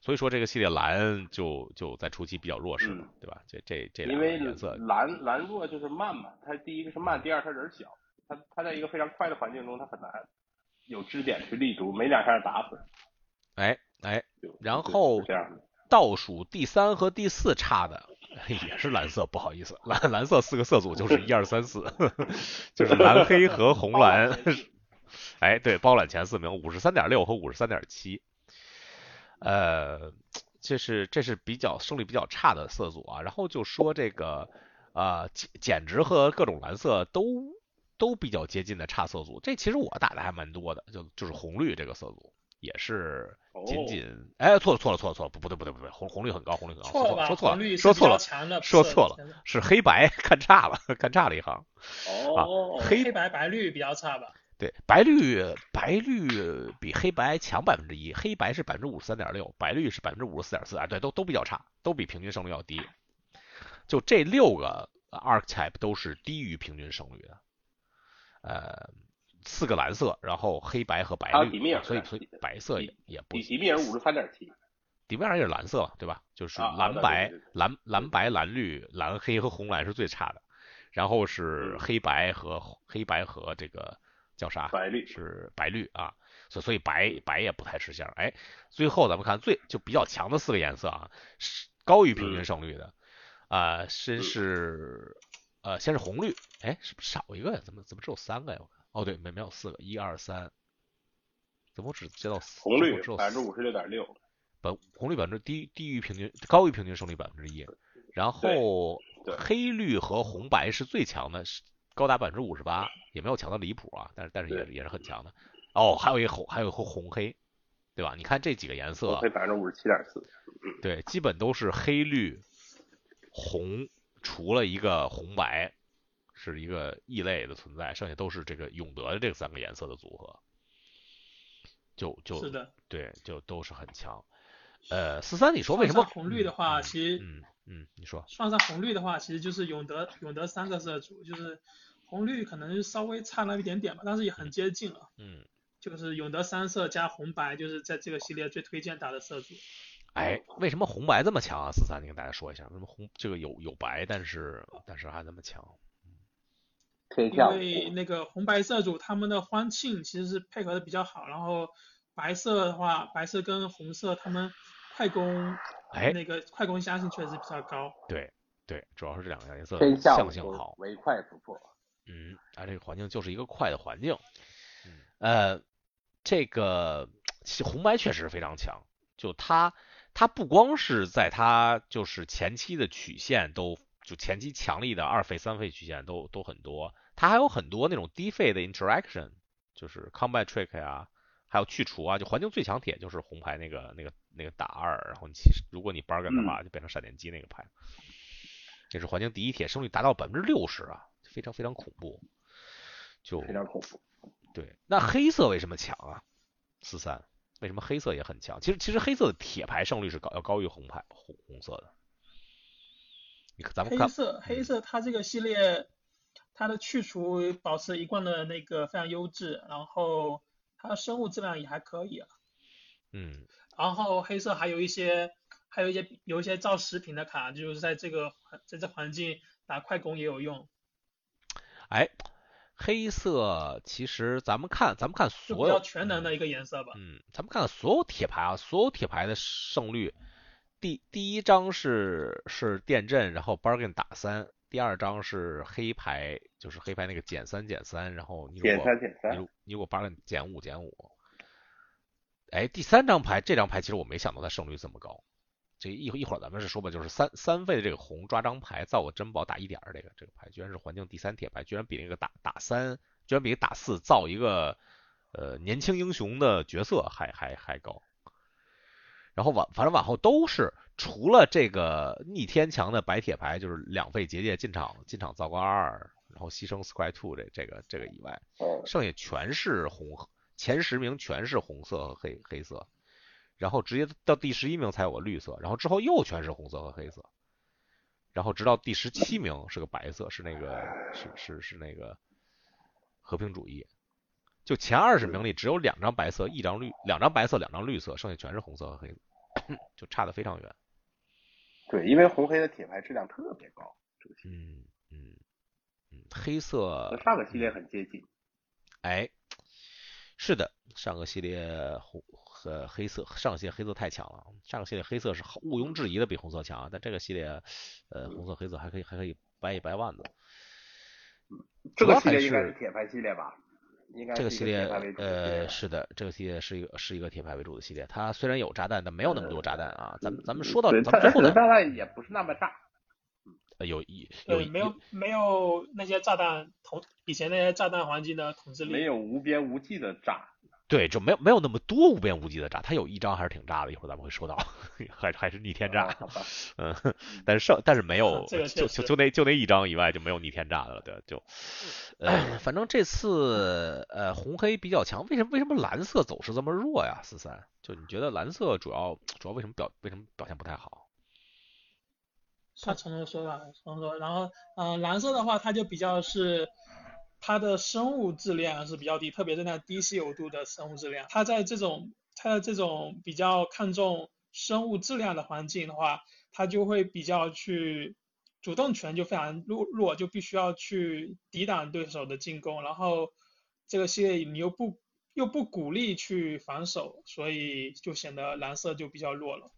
[SPEAKER 2] 所以说这个系列蓝就就在初期比较弱势，对吧？这这这两个颜色，
[SPEAKER 4] 蓝蓝弱就是慢嘛，它第一个是慢，第二它人小。它它在一个非常快的环境中，它很难有支点去立足，没两下打死。
[SPEAKER 2] 哎哎，然后倒数第三和第四差的也是蓝色，不好意思，蓝蓝色四个色组就是一二三四，就是蓝黑和红蓝。哎，对，包揽前四名，五十三点六和五十三点七。呃，这是这是比较胜率比较差的色组啊。然后就说这个呃简简直和各种蓝色都。都比较接近的差色组，这其实我打的还蛮多的，就就是红绿这个色组也是仅仅，哎，错了错了错了错了，不不对不对不对，红红绿很高，红绿很高，说错了说错了说错了说错了，是黑白 看差了看差了一行，
[SPEAKER 3] 哦，黑白白绿比较差吧？
[SPEAKER 2] 对，白绿白绿比黑白强百分之一，黑白是百分之五十三点六，白绿是百分之五十四点四，啊，对，都都比较差，都比平均胜率要低，就这六个 archetype 都是低于平均胜率的。呃，四个蓝色，然后黑白和白绿，所以所以白色也也不。
[SPEAKER 4] 底面是五十三点七，
[SPEAKER 2] 底面上也是蓝色，对吧？就是蓝白蓝蓝白蓝绿蓝黑和红蓝是最差的，然后是黑白和黑白和这个叫啥？
[SPEAKER 4] 白绿
[SPEAKER 2] 是白绿啊，所所以白白也不太吃香。哎，最后咱们看最就比较强的四个颜色啊，是高于平均胜率的啊，先是。呃，先是红绿，哎，是不是少一个呀？怎么怎么只有三个呀？我看，哦，对，没没有四个，一二三，怎么只接到四？
[SPEAKER 4] 红绿百分之五十六点六，
[SPEAKER 2] 本红绿百分之低低于平均，高于平均胜率百分之一，然后黑绿和红白是最强的，是高达百分之五十八，也没有强的离谱啊，但是但是也也是很强的。哦，还有一个红，还有一个红黑，对吧？你看这几个颜色，
[SPEAKER 4] 黑百分之五十七点四，
[SPEAKER 2] 对，基本都是黑绿红。除了一个红白是一个异类的存在，剩下都是这个永德的这三个颜色的组合，就就，
[SPEAKER 3] 是的，
[SPEAKER 2] 对，就都是很强。呃，四三，你说为什么
[SPEAKER 3] 红绿的话，其实，
[SPEAKER 2] 嗯嗯，你说，
[SPEAKER 3] 算上红绿的话，其实就是永德永德三个色组，就是红绿可能稍微差那么一点点吧，但是也很接近了。
[SPEAKER 2] 嗯，
[SPEAKER 3] 就是永德三色加红白，就是在这个系列最推荐打的色组。
[SPEAKER 2] 哎，为什么红白这么强啊？四三，你跟大家说一下，为什么红这个有有白，但是但是还那么强？
[SPEAKER 3] 因为那个红白色组他们的欢庆其实是配合的比较好，然后白色的话，白色跟红色他们快攻，
[SPEAKER 2] 哎，
[SPEAKER 3] 那个快攻相性确实比较高。
[SPEAKER 2] 对对，主要是这两个颜色
[SPEAKER 4] 相
[SPEAKER 2] 性好，
[SPEAKER 4] 唯快不破。
[SPEAKER 2] 嗯，啊，这个环境就是一个快的环境。呃，这个红白确实非常强，就它。它不光是在它就是前期的曲线都就前期强力的二费三费曲线都都很多，它还有很多那种低费的 interaction，就是 combat trick 啊，还有去除啊，就环境最强铁就是红牌那个那个那个打二，然后你其实如果你 bargain 的话就变成闪电机那个牌，这是环境第一铁，胜率达到百分之六十啊，非常非常恐怖，就
[SPEAKER 4] 非常恐怖。
[SPEAKER 2] 对，那黑色为什么强啊？四三。为什么黑色也很强？其实其实黑色的铁牌胜率是高要高于红牌红红色的。你看咱们看
[SPEAKER 3] 黑色黑色它这个系列它的去除保持一贯的那个非常优质，然后它的生物质量也还可以啊。
[SPEAKER 2] 嗯，
[SPEAKER 3] 然后黑色还有一些，还有一些有一些造食品的卡，就是在这个在这环境打快攻也有用。
[SPEAKER 2] 哎，黑色其实咱们看咱们看
[SPEAKER 3] 就
[SPEAKER 2] 所有
[SPEAKER 3] 比较全能的一个颜色吧。
[SPEAKER 2] 嗯，咱们看看所有铁牌啊，所有铁牌的胜率，第第一张是是电阵，然后 bargain 打三，第二张是黑牌，就是黑牌那个减三减三，然后你如
[SPEAKER 4] 减
[SPEAKER 2] 果
[SPEAKER 4] 三减三
[SPEAKER 2] 你如你如果 bargain 减五减五，哎，第三张牌这张牌其实我没想到它胜率这么高，这一一会儿咱们是说吧，就是三三费的这个红抓张牌造个珍宝打一点儿，这个这个牌居然是环境第三铁牌，居然比那个打打三，居然比打四造一个呃年轻英雄的角色还还还高。然后往反正往后都是除了这个逆天强的白铁牌，就是两费结界进场进场造个二，然后牺牲 Square Two 这这个这个以外，
[SPEAKER 4] 嗯，
[SPEAKER 2] 剩下全是红，前十名全是红色和黑黑色，然后直接到第十一名才有个绿色，然后之后又全是红色和黑色，然后直到第十七名是个白色，是那个是是是那个和平主义。就前二十名里只有两张白色，一张绿，两张白色，两张绿色，剩下全是红色和黑色，就差的非常远。
[SPEAKER 4] 对，因为红黑的铁牌质量特别高，这个系列
[SPEAKER 2] 嗯嗯嗯，黑色
[SPEAKER 4] 和上个系列很接近。
[SPEAKER 2] 哎，是的，上个系列红和黑色，上个系列黑色太强了，上个系列黑色是毋庸置疑的比红色强，但这个系列，呃，红色黑色还可以还可以掰一掰腕子。
[SPEAKER 4] 这个系列应该是铁牌系列吧？应该
[SPEAKER 2] 这个系列呃是的，这个系列是一个是一个铁牌为主的系列，它虽然有炸弹，但没有那么多炸弹啊。咱们咱们说到
[SPEAKER 4] 对，
[SPEAKER 2] 咱们最后的
[SPEAKER 4] 炸弹也不是那么炸。
[SPEAKER 2] 呃有一有
[SPEAKER 3] 没有没有那些炸弹统以前那些炸弹环境的统治力。
[SPEAKER 4] 没有无边无际的炸。
[SPEAKER 2] 对，就没有没有那么多无边无际的炸，它有一张还是挺炸的，一会儿咱们会说到，还还是逆天炸
[SPEAKER 4] 啊，
[SPEAKER 2] 嗯，但是剩但是没有，
[SPEAKER 3] 这个
[SPEAKER 2] 就就就那就那一张以外就没有逆天炸的了，对，就，呃，反正这次呃红黑比较强，为什么为什么蓝色走势这么弱呀？四三，就你觉得蓝色主要主要为什么表为什么表现不太好？
[SPEAKER 3] 他从头说吧，从头说。然后，呃，蓝色的话，它就比较是它的生物质量是比较低，特别是那低稀有度的生物质量。它在这种它的这种比较看重生物质量的环境的话，它就会比较去主动权就非常弱弱，就必须要去抵挡对手的进攻。然后这个系列你又不又不鼓励去防守，所以就显得蓝色就比较弱了。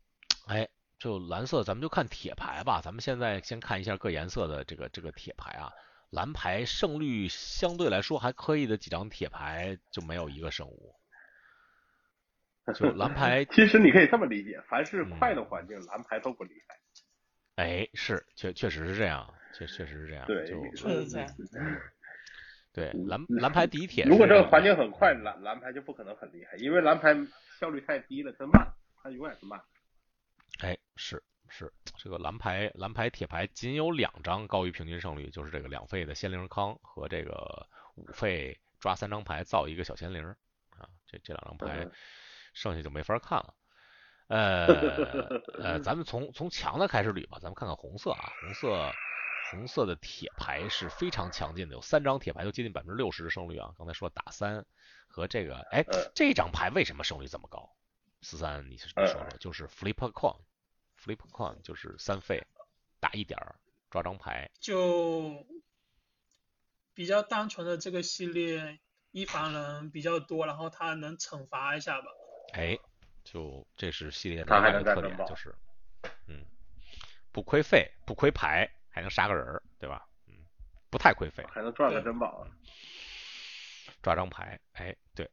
[SPEAKER 2] 哎，就蓝色，咱们就看铁牌吧。咱们现在先看一下各颜色的这个这个铁牌啊。蓝牌胜率相对来说还可以的几张铁牌就没有一个胜物。就蓝牌
[SPEAKER 4] 其实你可以这么理解，凡是
[SPEAKER 2] 嗯
[SPEAKER 4] 快的环境，蓝牌都不厉害。
[SPEAKER 2] 哎，是确确实是这样，确确实是这样。
[SPEAKER 4] 对
[SPEAKER 2] 就
[SPEAKER 3] 确实是这样。
[SPEAKER 2] 对蓝蓝牌第一铁
[SPEAKER 4] 如果这个环境很快，蓝蓝牌就不可能很厉害，因为蓝牌效率太低了，它慢，它永远是慢。
[SPEAKER 2] 哎，是是，这个蓝牌蓝牌铁牌仅有两张高于平均胜率，就是这个两费的仙灵康和这个五费抓三张牌造一个小仙灵啊，这这两张牌
[SPEAKER 4] 嗯
[SPEAKER 2] 剩下就没法看了。呃 呃，咱们从从强的开始捋吧，咱们看看红色啊，红色红色的铁牌是非常强劲的，有三张铁牌都接近百分之六十的胜率啊。刚才说打三和这个，哎
[SPEAKER 4] 嗯，
[SPEAKER 2] 这张牌为什么胜率这么高？四三，你是你说说，就是 flip a coin，flip a coin 就是三费打一点儿抓张牌，
[SPEAKER 3] 就比较单纯的这个系列，一防人比较多，然后他能惩罚一下吧。
[SPEAKER 2] 哎，就这是系列的特点，就是嗯，不亏费，不亏牌，还能杀个人儿，对吧？嗯，不太亏费，
[SPEAKER 4] 还能赚个珍宝。
[SPEAKER 2] 抓张牌，哎，对，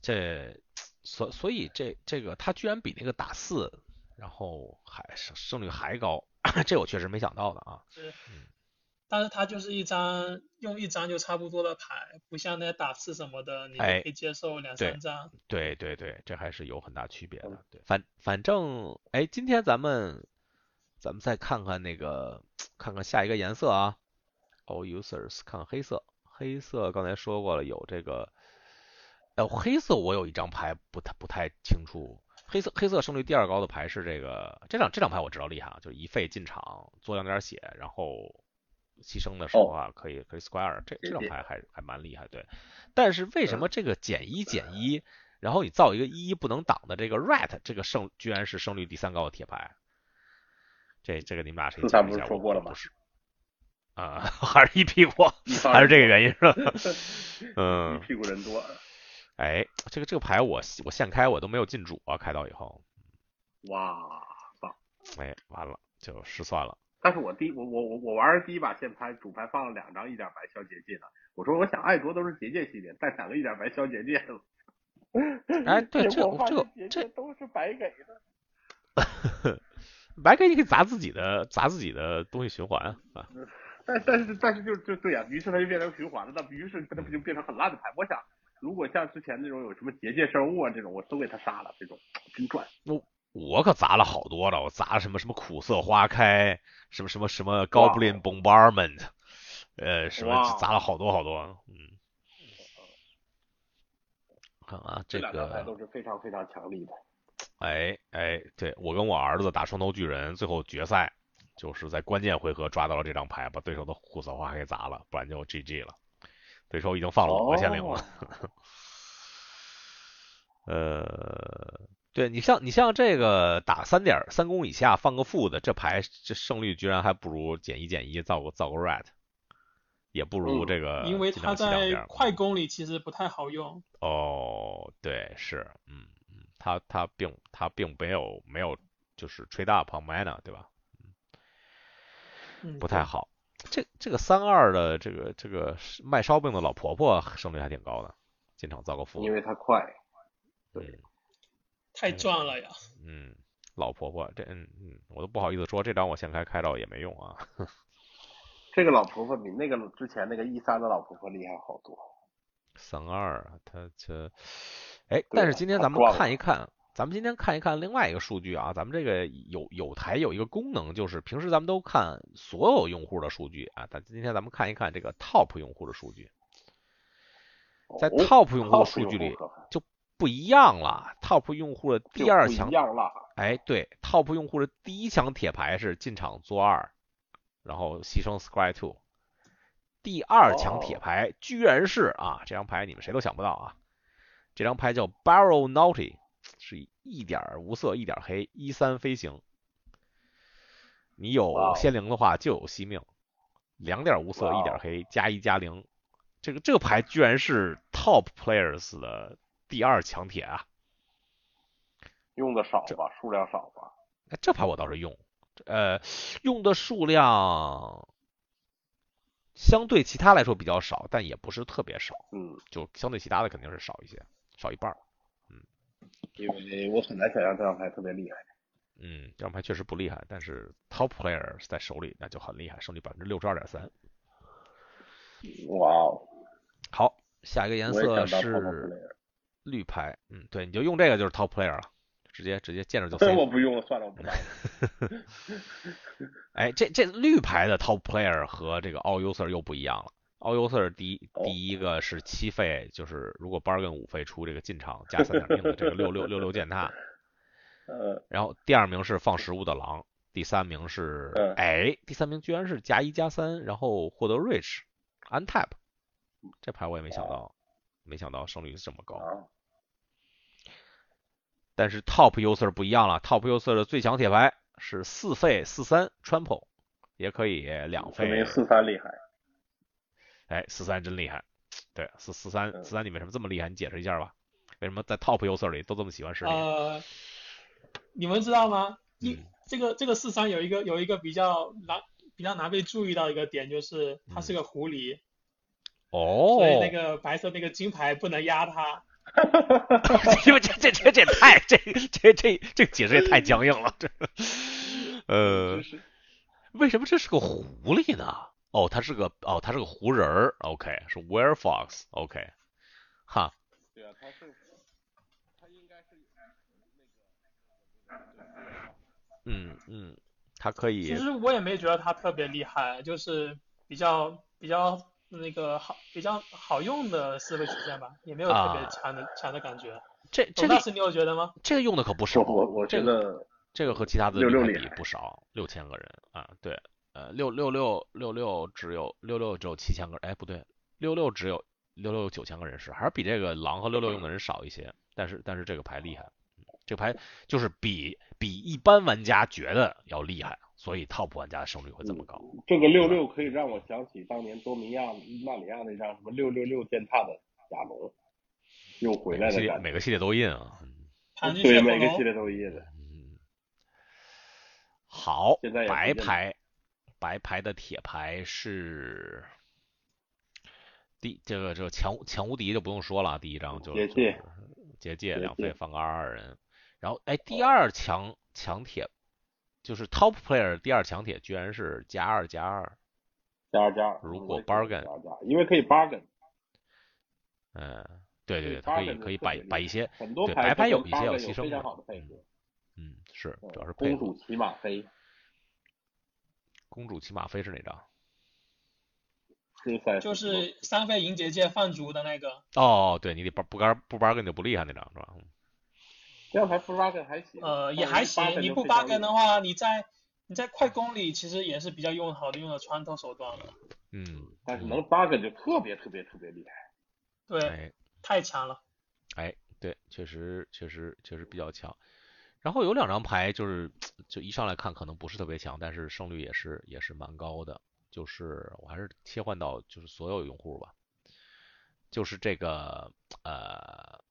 [SPEAKER 2] 这所所以这这个他居然比那个打四，然后还胜胜率还高，这我确实没想到的啊。
[SPEAKER 3] 是
[SPEAKER 2] 嗯，
[SPEAKER 3] 但是它就是一张用一张就差不多的牌，不像那些打四什么的，你可以接受两三张。
[SPEAKER 2] 对对对，这还是有很大区别
[SPEAKER 4] 嗯
[SPEAKER 2] 的。对，反反正哎，今天咱们咱们再看看那个看看下一个颜色啊，All users 看看黑色，黑色刚才说过了有这个，呃，黑色我有一张牌不太不太清楚。黑色黑色胜率第二高的牌是这个，这张这张牌我知道厉害啊，就是一费进场做两点血，然后牺牲的时候啊可以可以 square，这这张牌还还蛮厉害，对。但是为什么这个减一减一，然后你造一个一一不能挡的这个 rat，这个胜居然是胜率第三高的铁牌。这这个你们俩谁讲一下？
[SPEAKER 4] 说过了吗？
[SPEAKER 2] 不是。啊，还是一屁股，还是这个原因是吧？嗯，
[SPEAKER 4] 一屁股人多。
[SPEAKER 2] 哎，这个这个牌我我现开我都没有进主啊，开到以后。
[SPEAKER 4] 哇，棒！
[SPEAKER 2] 哎，完了就失算了。
[SPEAKER 4] 但是我第我我我我玩第一把现牌主牌放了两张一点白消结界的，我说我想爱卓都是结界系列，带两个一点白消结界的。
[SPEAKER 2] 哎，对，这这这
[SPEAKER 4] 都是白给
[SPEAKER 2] 的。白给你可以砸自己的砸自己的东西循环啊。
[SPEAKER 4] 但但是但是就就对呀，于是它就变成循环了，那于是它不就变成很烂的牌？我想，如果像之前那种有什么结界生物啊这种，我都给他杀了，这种真赚。
[SPEAKER 2] 我我可砸了好多了，我砸了什么什么苦涩花开，什么什么什么 Goblin Bombardment，呃，什么砸了好多好多，嗯。看啊，这
[SPEAKER 4] 个牌都是非常非常强力的。
[SPEAKER 2] 哎哎，对我跟我儿子打双头巨人，最后决赛。就是在关键回合抓到了这张牌，把对手的苦涩花给砸了，不然就 GG 了。对手已经放了五个限令了。呃，对你像你像这个打三点三攻以下放个负的，这牌这胜率居然还不如减一减一造个造个 rat，也不如这个。
[SPEAKER 3] 因为他在快攻里其实不太好用。
[SPEAKER 2] 哦，对，是，嗯嗯，他他并他并没有没有就是 trade up mana，对吧？不太好，这这个三二的这个这个卖烧饼的老婆婆胜率还挺高的，进场造个福，
[SPEAKER 4] 因为她快，
[SPEAKER 2] 对，
[SPEAKER 3] 太赚了呀。
[SPEAKER 2] 嗯，老婆婆这嗯嗯，我都不好意思说，这张我现开开到也没用啊。
[SPEAKER 4] 这个老婆婆比那个之前那个一三的老婆婆厉害好多。
[SPEAKER 2] 三二，她这，哎，但是今天咱们看一看。咱们今天看一看另外一个数据啊，咱们这个有有台有一个功能，就是平时咱们都看所有用户的数据啊，但今天咱们看一看这个 top 用户的数据，在 top 用户的数据里就不一样了，top 用户的第二强，哎，对，top 用户的第一强铁牌是进场做二，然后牺牲 scry two，第二强铁牌居然是啊，这张牌你们谁都想不到啊，这张牌叫 barrel naughty。是一点无色一点黑一三飞行，你有仙灵的话就有惜命，两点无色一点黑加一加零，这个这个牌居然是 top players 的第二强铁啊！
[SPEAKER 4] 用的少吧，数量少吧？
[SPEAKER 2] 哎，这牌我倒是用，呃，用的数量相对其他来说比较少，但也不是特别少，
[SPEAKER 4] 嗯，
[SPEAKER 2] 就相对其他的肯定是少一些，少一半。
[SPEAKER 4] 因为我很难想象这张牌特别厉害。
[SPEAKER 2] 嗯，这张牌确实不厉害，但是 top player 在手里那就很厉害，胜率百分之六十二点三。
[SPEAKER 4] 哇哦！
[SPEAKER 2] 好，下一个颜色是绿牌。嗯，对，你就用这个就是 top player 了，直接直接见着就。
[SPEAKER 4] 这我不用了，算了，我不打。
[SPEAKER 2] 哎，这这绿牌的 top player 和这个 all user 又不一样了。奥尤瑟第一第一个是七费，就是如果 bargain 五费出这个进场加三点命的这个六六六六践踏，
[SPEAKER 4] 呃，
[SPEAKER 2] 然后第二名是放食物的狼，第三名是哎，第三名居然是加一加三，然后获得 rich untap，这牌我也没想到，没想到胜率这么高。但是 top user 不一样了，top user 的最强铁牌是四费四三 trample，也可以两费。
[SPEAKER 4] 四三厉害。
[SPEAKER 2] 哎，四三真厉害，对，四四三四三，你为什么这么厉害？你解释一下吧。为什么在 top user 里都这么喜欢使你？
[SPEAKER 3] 呃，你们知道吗？一这个这个四三有一个有一个比较难比较难被注意到一个点，就是它是个狐狸。
[SPEAKER 2] 哦。
[SPEAKER 3] 所以那个白色那个金牌不能压它。
[SPEAKER 2] 哈哈哈哈哈！这这这这也太这这这这解释也太僵硬了，这 呃，为什么这是个狐狸呢？哦，他是个哦，他是个湖人儿，OK，是 Were Fox，OK，哈。
[SPEAKER 4] 对啊，他是，他应该是那
[SPEAKER 2] 个，嗯嗯，他可以。
[SPEAKER 3] 其实我也没觉得他特别厉害，就是比较比较那个好比较好用的思维曲线吧，也没有特别强的强的感觉。
[SPEAKER 2] 这这个
[SPEAKER 3] 是你有觉得吗？
[SPEAKER 2] 这个用的可不少，
[SPEAKER 4] 我我觉得
[SPEAKER 2] 这个和其他的比不少，六千个人啊，对。呃，六六六六六只有六六只有七千个，哎，不对，六六只有六六九千个人士，还是比这个狼和六六用的人少一些。但是但是这个牌厉害，这牌就是比比一般玩家觉得要厉害，所以 top 玩家的胜率会这么高。
[SPEAKER 4] 这个六六可以让我想起当年多米亚纳里亚那张什么六六六践踏的亚龙，又回来了。
[SPEAKER 2] 每个系列都印啊。
[SPEAKER 4] 对，每个系列都印的。
[SPEAKER 2] 嗯。好，白牌，白牌的铁牌是。第这个这个强强无敌就不用说了，第一张就
[SPEAKER 4] 结界，
[SPEAKER 2] 结界两费放个二二人，然后哎第二强强铁就是 top player 第二强铁居然是加二加二，
[SPEAKER 4] 加二加二，
[SPEAKER 2] 如果 bargain，
[SPEAKER 4] 因为可以 bargain，
[SPEAKER 2] 嗯对对对，可以可以把把一些
[SPEAKER 4] 很多
[SPEAKER 2] 白牌有一些
[SPEAKER 4] 要
[SPEAKER 2] 牺牲嗯是主要是公
[SPEAKER 4] 主骑马飞，
[SPEAKER 2] 公主骑马飞是哪张？
[SPEAKER 3] 就是三费银结界放逐的那个。
[SPEAKER 2] 哦，对你得不不干不 bargain 就不厉害那张是吧？
[SPEAKER 4] 这样牌不 bargain 还行。
[SPEAKER 3] 呃，也还行。你不 bargain 的话，你在你在快攻里其实也是比较用好的用的穿透手段了。
[SPEAKER 2] 嗯。
[SPEAKER 4] 但是能 bargain 就特别特别特别厉害。
[SPEAKER 3] 对，太强了。
[SPEAKER 2] 哎，对，确实确实确实比较强。然后有两张牌就是就一上来看可能不是特别强，但是胜率也是也是蛮高的。就是我还是切换到就是所有用户吧，就是这个呃，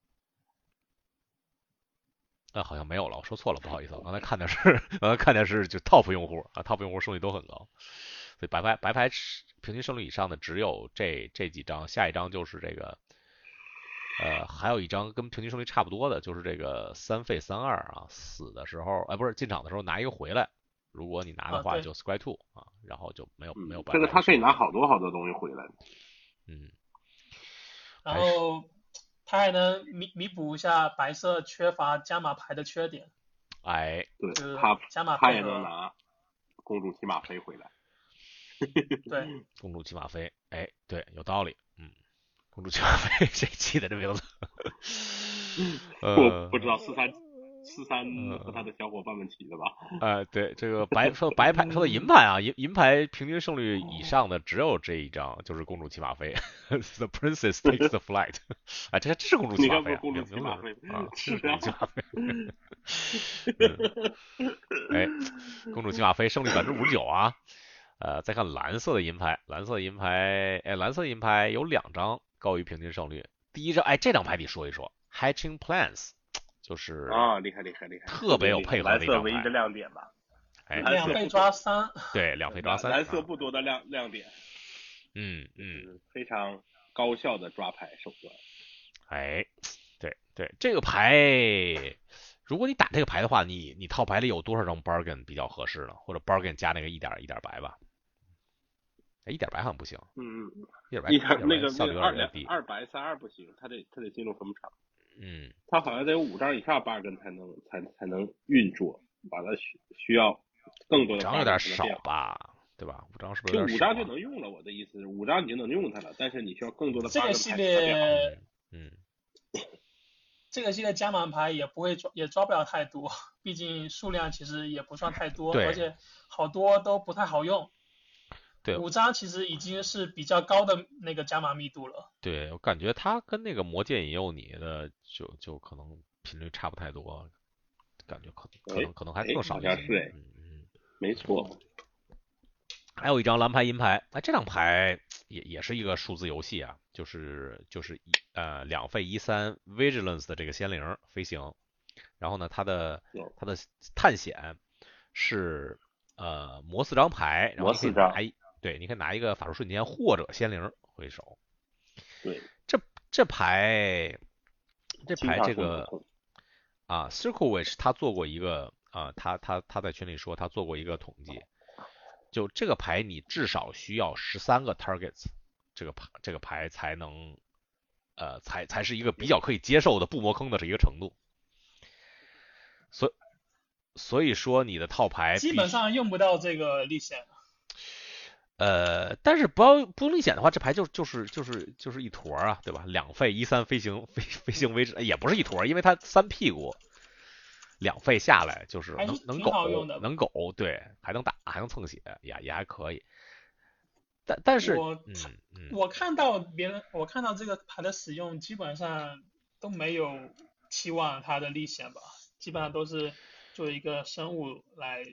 [SPEAKER 2] 呃好像没有了，我说错了，不好意思，我刚才看的是刚才看的是就 top 用户啊，top 用户胜率都很高，所以白牌白牌平均胜率以上的只有这这几张，下一张就是这个呃还有一张跟平均胜率差不多的，就是这个三费三二啊，死的时候哎不是进场的时候拿一个回来。如果你拿的话，就 square two 啊，然后就没有没有办法。
[SPEAKER 4] 这个他可以拿好多好多东西回来。
[SPEAKER 2] 嗯。
[SPEAKER 3] 然后他还能弥弥补一下白色缺乏加码牌的缺点。
[SPEAKER 2] 哎，
[SPEAKER 4] 对，
[SPEAKER 3] 他加码
[SPEAKER 4] 他也能拿公主骑马飞回来。
[SPEAKER 3] 对，
[SPEAKER 2] 公主骑马飞，哎，对，有道理。嗯，公主骑马飞，谁起的这名字？
[SPEAKER 4] 我不知道四三。四三和他的小伙伴们起的吧？
[SPEAKER 2] 哎，对，这个白说白牌说的银牌啊，银银牌平均胜率以上的只有这一张，就是公主骑马飞，The Princess takes the flight。哎，这这是公主骑马飞，啊
[SPEAKER 4] 公主骑马飞
[SPEAKER 2] 啊，是公主骑马飞。哎，公主骑马飞胜率百分之五十九啊。呃，再看蓝色的银牌，蓝色银牌，哎，蓝色银牌有两张高于平均胜率。第一张，哎，这张牌你说一说，Hatching Plans。就是
[SPEAKER 4] 啊，厉害厉害厉害，
[SPEAKER 2] 特别有配合的
[SPEAKER 4] 蓝色唯一的亮点吧？
[SPEAKER 2] 哎，
[SPEAKER 3] 两费抓三，
[SPEAKER 2] 对，两费抓三，
[SPEAKER 4] 蓝色不多的亮亮点。
[SPEAKER 2] 嗯嗯，
[SPEAKER 4] 非常高效的抓牌手段。
[SPEAKER 2] 哎，对对，这个牌，如果你打这个牌的话，你你套牌里有多少张 bargain 比较合适呢？或者 bargain 加那个一点一点白吧？哎，一点白好像不行。
[SPEAKER 4] 嗯嗯，
[SPEAKER 2] 一点白
[SPEAKER 4] 那个
[SPEAKER 2] 效率有点低。
[SPEAKER 4] 二白三二不行，他得他得进入坟场。
[SPEAKER 2] 嗯，
[SPEAKER 4] 他好像得有五张以下八根才能才才能运作，把它需需要更多的。
[SPEAKER 2] 五张有点少吧，对吧？五张是不是？就
[SPEAKER 4] 五张就能用了，我的意思是五张你就能用它了，但是你需要更多的。
[SPEAKER 3] 这个系列，
[SPEAKER 2] 嗯，
[SPEAKER 3] 这个系列加满牌也不会抓，也抓不了太多，毕竟数量其实也不算太多，而且好多都不太好用。
[SPEAKER 2] 对，
[SPEAKER 3] 五张其实已经是比较高的那个加码密度了。
[SPEAKER 2] 对我感觉它跟那个魔戒引诱你的就就可能频率差不太多，感觉可能可能可能还更少一些。
[SPEAKER 4] 是
[SPEAKER 2] 嗯嗯，
[SPEAKER 4] 没错。
[SPEAKER 2] 还有一张蓝牌银牌，哎，这张牌也也是一个数字游戏啊，就是就是一呃两费一三 vigilance 的这个仙灵飞行，然后呢它的它的探险是呃魔四张牌，然后可以拿一。对，你可以拿一个法术瞬间或者仙灵回手。
[SPEAKER 4] 对，
[SPEAKER 2] 这这牌，这牌这个啊，Circle Witch 他做过一个啊，他他他在群里说他做过一个统计，就这个牌你至少需要十三个 targets，这个牌这个牌才能呃才才是一个比较可以接受的不磨坑的这一个程度。所所以说你的套牌
[SPEAKER 3] 基本上用不到这个立线。
[SPEAKER 2] 呃，但是不要不用历险的话，这牌就就是就是就是一坨啊，对吧？两费一三飞行飞飞行为止，也不是一坨，因为它三屁股，两费下来就是能能苟能苟，对，还能打还能蹭血，也也还可以。但但是
[SPEAKER 3] 我我看到别人，我看到这个牌的使用基本上都没有期望它的历险吧，基本上都是作为一个生物来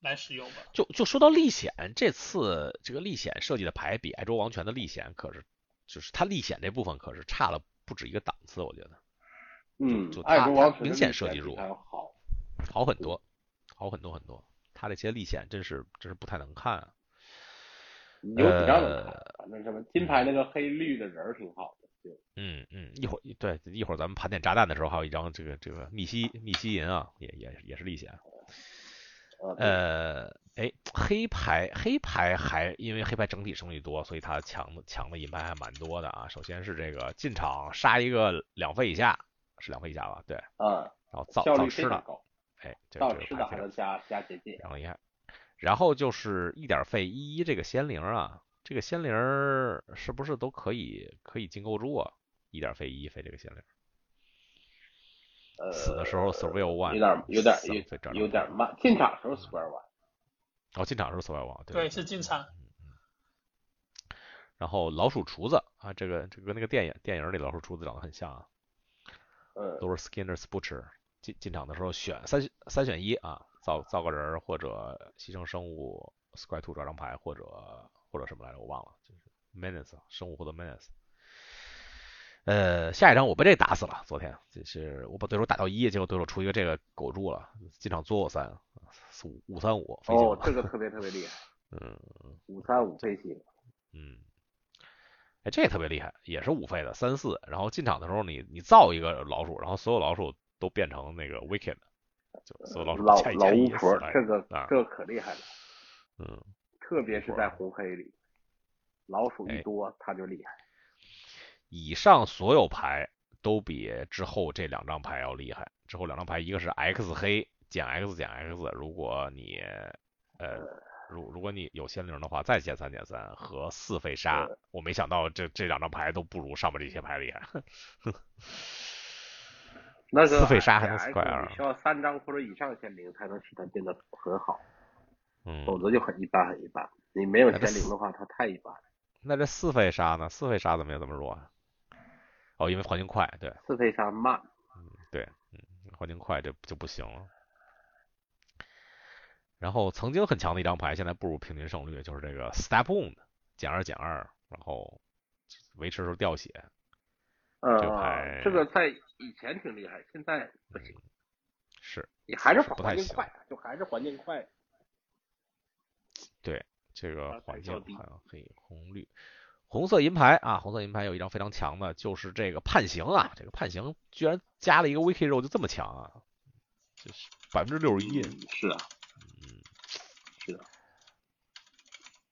[SPEAKER 3] 来使用吧。
[SPEAKER 2] 就就说到历险，这次这个历险设计的牌比爱州王权的历险可是，就是它历险这部分可是差了不止一个档次，我觉得。
[SPEAKER 4] 嗯，
[SPEAKER 2] 就
[SPEAKER 4] 爱
[SPEAKER 2] 它
[SPEAKER 4] 卓王权
[SPEAKER 2] 明显设计弱，
[SPEAKER 4] 好。
[SPEAKER 2] 好很多，好很多很多。他这些历险真是真是不太能看啊。
[SPEAKER 4] 有几张能看
[SPEAKER 2] 呃，
[SPEAKER 4] 反正什么金牌那个黑绿的人儿挺好的，就
[SPEAKER 2] 嗯嗯，一会儿对一会儿咱们盘点炸弹的时候，还有一张这个这个密西密西银啊，也也也是历险。
[SPEAKER 4] 呃
[SPEAKER 2] 哎，黑牌黑牌还因为黑牌整体胜率多，所以它强的强的银牌还蛮多的啊。首先是这个进场杀一个两费以下，是两费以下吧？对，
[SPEAKER 4] 嗯，
[SPEAKER 2] 然后造造吃的，哎，这
[SPEAKER 4] 到
[SPEAKER 2] 这个
[SPEAKER 4] 吃的还能加加结界
[SPEAKER 2] 然后厉害。然后就是一点费一一这个仙灵啊，这个仙灵儿是不是都可以可以进构筑啊？一点费一费这个仙灵，
[SPEAKER 4] 呃，
[SPEAKER 2] 死的时候 survival one
[SPEAKER 4] 有点有点
[SPEAKER 2] 三费这儿
[SPEAKER 4] 有有点慢，进场时候 square one，
[SPEAKER 2] 哦，进场时候 survival one 对
[SPEAKER 3] 对，是进场。
[SPEAKER 2] 然后老鼠厨子啊，这个这个跟那个电影电影里老鼠厨子长得很像啊，
[SPEAKER 4] 嗯，
[SPEAKER 2] 都是 Skinner's Butcher。进进场的时候选三三选一啊，造造个人儿或者牺牲生物 Square Two 抓张牌，或者或者什么来着我忘了，就是 Menace 生物或者 Menace。呃，下一张我被这打死了，昨天就是我把对手打到一，结果对手出一个这个狗住了，进场作我三，五五三五
[SPEAKER 4] 哦
[SPEAKER 2] 了，
[SPEAKER 4] 这个特别特别厉害，
[SPEAKER 2] 嗯
[SPEAKER 4] 五三五飞行，
[SPEAKER 2] 嗯，哎，这也特别厉害，也是五费的三四，然后进场的时候你你造一个老鼠，然后所有老鼠都变成那个 Wicked，就所有老鼠
[SPEAKER 4] 老老巫婆这个
[SPEAKER 2] 啊
[SPEAKER 4] 这个可厉害了，
[SPEAKER 2] 嗯，
[SPEAKER 4] 特别是在红黑里，老鼠
[SPEAKER 2] 哎。
[SPEAKER 4] 一多它就厉害，
[SPEAKER 2] 以上所有牌都比之后这两张牌要厉害。之后两张牌，一个是 X 黑减 X 减 X，如果你呃如如果你有仙灵的话，再减三减三和四费杀。我没想到这这两张牌都不如上面这些牌厉害。
[SPEAKER 4] 那个
[SPEAKER 2] 四费杀还能 square
[SPEAKER 4] 你需要三张或者以上仙灵才能使它变得很好，
[SPEAKER 2] 嗯，
[SPEAKER 4] 否则就很一般很一般。你没有仙灵的话，它太一般了。
[SPEAKER 2] 那这四费杀呢？四费杀怎么也这么弱啊？哦，因为环境快，对
[SPEAKER 4] 四费三慢，
[SPEAKER 2] 对，嗯，环境快这就不行了。然后曾经很强的一张牌，现在不如平均胜率，就是这个 Step On 减二减二，然后维持时候掉血。
[SPEAKER 4] 呃
[SPEAKER 2] 这个牌，
[SPEAKER 4] 这个在以前挺厉害，现在不行。
[SPEAKER 2] 是
[SPEAKER 4] 你还是
[SPEAKER 2] 是不太行
[SPEAKER 4] 环境快，就还是环境快。
[SPEAKER 2] 对这个
[SPEAKER 4] 啊
[SPEAKER 2] 环境好像黑红绿。红色银牌啊，红色银牌有一张非常强的，就是这个判刑啊，这个判刑居然加了一个 Wiki 肉就这么强啊，就是百分之六十一，
[SPEAKER 4] 嗯是啊，
[SPEAKER 2] 嗯，
[SPEAKER 4] 是的，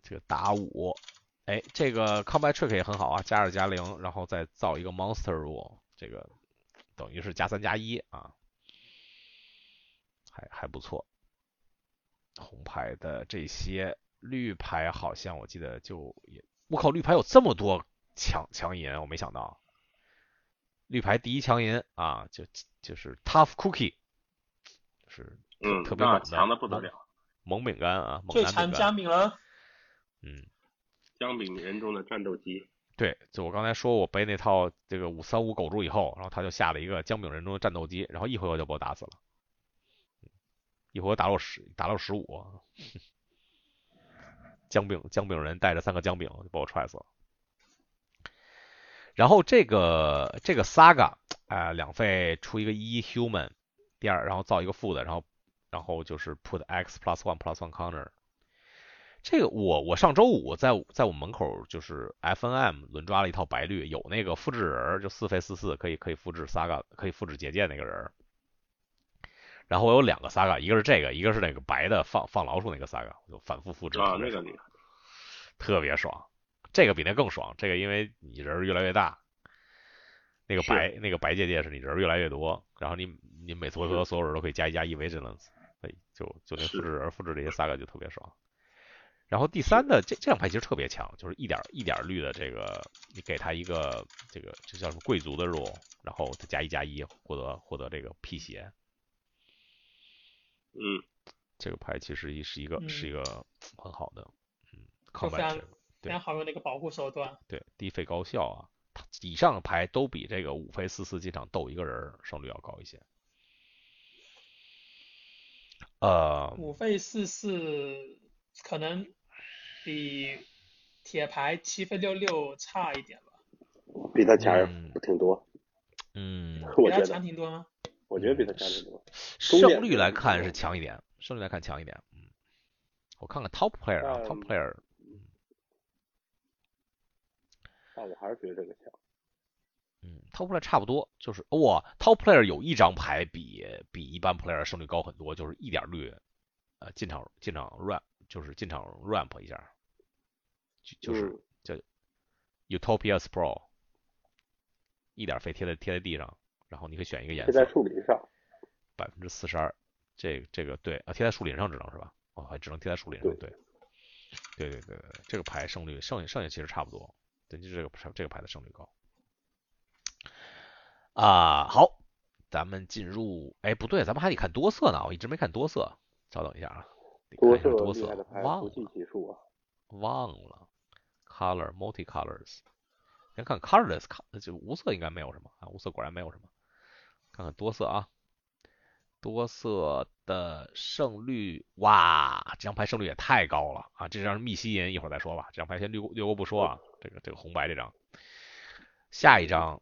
[SPEAKER 2] 这个打五，哎，这个 combat trick 也很好啊，加二加零，然后再造一个 monster rule，这个等于是加三加一啊，还还不错。红牌的这些，绿牌好像我记得就也，我靠，绿牌有这么多强强银，我没想到。绿牌第一强银啊，就就是 tough cookie，是特
[SPEAKER 4] 嗯，
[SPEAKER 2] 特别
[SPEAKER 4] 强的不得
[SPEAKER 2] 猛
[SPEAKER 4] 了，
[SPEAKER 2] 猛饼干啊，猛
[SPEAKER 3] 最强
[SPEAKER 2] 男饼干，
[SPEAKER 3] 姜饼人，
[SPEAKER 2] 嗯。
[SPEAKER 4] 姜饼人中的战斗机。
[SPEAKER 2] 对，就我刚才说我被那套这个五三五狗住以后，然后他就下了一个姜饼人中的战斗机，然后一回合就把我打死了，一回合打了我十打了我十五，姜饼姜饼人带着三个姜饼就把我踹死了。然后这个这个 Saga 啊、两费出一个一 human，第二然后造一个负的，然后然后就是 put x plus one plus one counter。这个我我上周五在在我门口就是 F N M 轮抓了一套白绿，有那个复制人，就四费四四可以可以复制 Saga 可以复制结界那个人。然后我有两个 Saga，一个是这个，一个是那个白的放放老鼠那个 Saga，我就反复复制。
[SPEAKER 4] 啊，那个厉害。
[SPEAKER 2] 特别爽。这个比那更爽，这个因为你人儿越来越大，那个白那个白界界是你人儿越来越多，然后你你每次回合所有人都可以加一加一 vigilance，哎，就就那复制人儿复制这些 saga 就特别爽。然后第三的这这两牌其实特别强，就是一点一点绿的这个，你给他一个这个这叫什么贵族的 role，然后他加一加一获得获得这个辟邪，
[SPEAKER 4] 嗯，
[SPEAKER 2] 这个牌其实也是一个、
[SPEAKER 3] 嗯
[SPEAKER 2] 是一个很好的嗯
[SPEAKER 3] 就非
[SPEAKER 2] combat
[SPEAKER 3] 常非常好用的一个保护手段。
[SPEAKER 2] 对，低费高效啊。它以上牌都比这个五费四四进场斗一个人胜率要高一些。呃，
[SPEAKER 3] 五费四四可能比铁牌七费六六差一点吧。
[SPEAKER 4] 比他强挺多。
[SPEAKER 2] 嗯，
[SPEAKER 3] 比他强挺多吗？
[SPEAKER 4] 我觉得比他强得多。
[SPEAKER 2] 胜率来看是强一点，胜率来看强一点。嗯，我看看 top player 啊，top player。
[SPEAKER 4] 但我还是觉得这个强。
[SPEAKER 2] 嗯，top player 差不多，就是哇，top player 有一张牌比比一般 player 胜率高很多，就是一点绿，呃，进场进场 ramp，就是进场 ramp 一下，就就是叫 Utopia's Pro，一点费贴在贴在地上，然后你可以选一个颜色。
[SPEAKER 4] 贴在树林上。
[SPEAKER 2] 百分之四十二，这这个对啊，贴在树林上只能是吧？哦，还只能贴在树林上，对。对对对对，这个牌胜率剩下剩下其实差不多，对，就是这个这个牌的胜率高。啊，好，咱们进入，哎，不对，咱们还得看多色呢，我一直没看多色，稍等一下啊，多
[SPEAKER 4] 色
[SPEAKER 2] 多色，忘了，
[SPEAKER 4] 啊，
[SPEAKER 2] 忘了，color multi colors，先看 colorless，就无色应该没有什么啊，无色果然没有什么，看看多色啊，多色的胜率，哇，这张牌胜率也太高了啊，这张密西银一会儿再说吧，这张牌先略过略过不说啊，这个这个红白这张，下一张。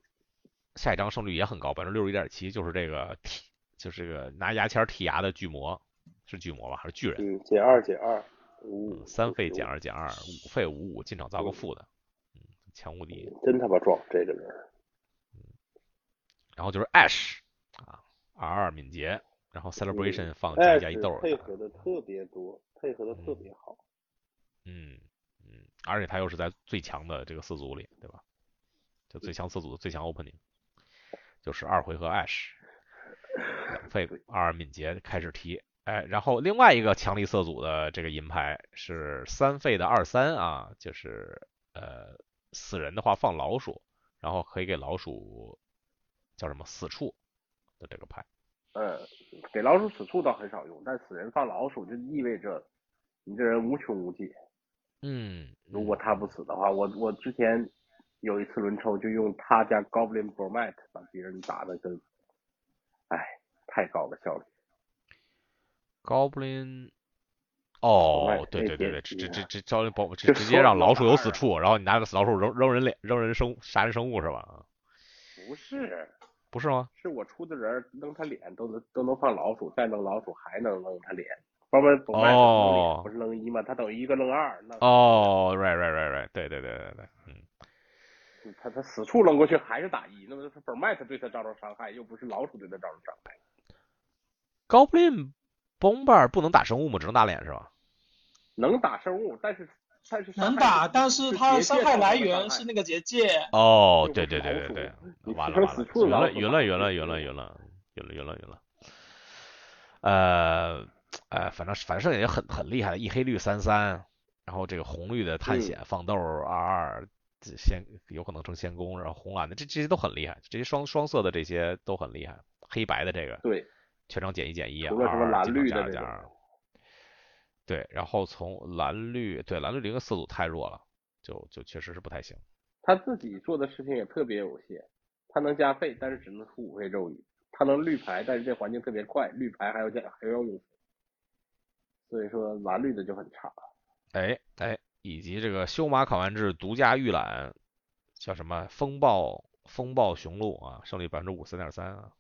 [SPEAKER 2] 下一张胜率也很高，百分之六十一点七，就是这个剔，就是这个拿牙签剔牙的巨魔，是巨魔吧，还是巨人？
[SPEAKER 4] 嗯，减二减二，五
[SPEAKER 2] 三费减二减二，五费五五，进场造个负的，嗯，强无敌。
[SPEAKER 4] 真他妈壮，这个人。
[SPEAKER 2] 嗯，然后就是 Ash 啊，二二敏捷，然后 Celebration 放加加一豆。
[SPEAKER 4] 配合的特别多，配合的特别好。
[SPEAKER 2] 嗯嗯，而且他又是在最强的这个四组里，对吧？就最强四组的最强 Opening。就是二回合 Ash，两费二敏捷开始提，哎，然后另外一个强力色组的这个银牌是三费的二三啊，就是呃死人的话放老鼠，然后可以给老鼠叫什么死处的这个牌。
[SPEAKER 4] 呃，给老鼠死处倒很少用，但死人放老鼠就意味着你这人无穷无尽。
[SPEAKER 2] 嗯，
[SPEAKER 4] 如果他不死的话，我我之前。有一次轮抽就用他家 Goblin b r o m a t 把别人打的跟，哎，太高了效率。
[SPEAKER 2] Goblin，哦，对对对对，这这这这招保直直接让老鼠有死处，然后你拿个死老鼠扔扔人脸扔人生杀人生物是吧？
[SPEAKER 4] 不是，
[SPEAKER 2] 不是吗？
[SPEAKER 4] 是我出的人扔他脸都能都能放老鼠，再扔老鼠还能扔他脸。R o m a t 不是扔一吗？他等于一个扔二。
[SPEAKER 2] 哦，right right right right，对对对对对，嗯。
[SPEAKER 4] 他他死处扔过去还是打一，那么是本麦他对他造成伤害，又不是老鼠对他造成伤害。
[SPEAKER 2] Goblin Bomber 不能打生物吗？只能打脸是吧？
[SPEAKER 4] 能打生物，但是
[SPEAKER 3] 能打，但是他伤害来源是那个结界。
[SPEAKER 2] 哦，对对对对对，完了完了，晕了晕了晕了晕了晕了晕了晕了。呃，呃，反正反正也很很厉害，一黑绿三三，然后这个红绿的探险放豆二二。先有可能成先攻，然后红蓝的这这些都很厉害，这些双双色的这些都很厉害，黑白的这个
[SPEAKER 4] 对，
[SPEAKER 2] 全场减一减一
[SPEAKER 4] 啊，蓝绿的
[SPEAKER 2] 加二，对，然后从蓝绿对蓝绿零个四组太弱了，就就确实是不太行。
[SPEAKER 4] 他自己做的事情也特别有限，他能加费，但是只能出五费咒语，他能绿牌，但是这环境特别快，绿牌还要加还要用，所以说蓝绿的就很差。
[SPEAKER 2] 哎哎。以及这个修马考完制独家预览，叫什么风暴风暴雄鹿啊，胜率百分之五十三点三啊，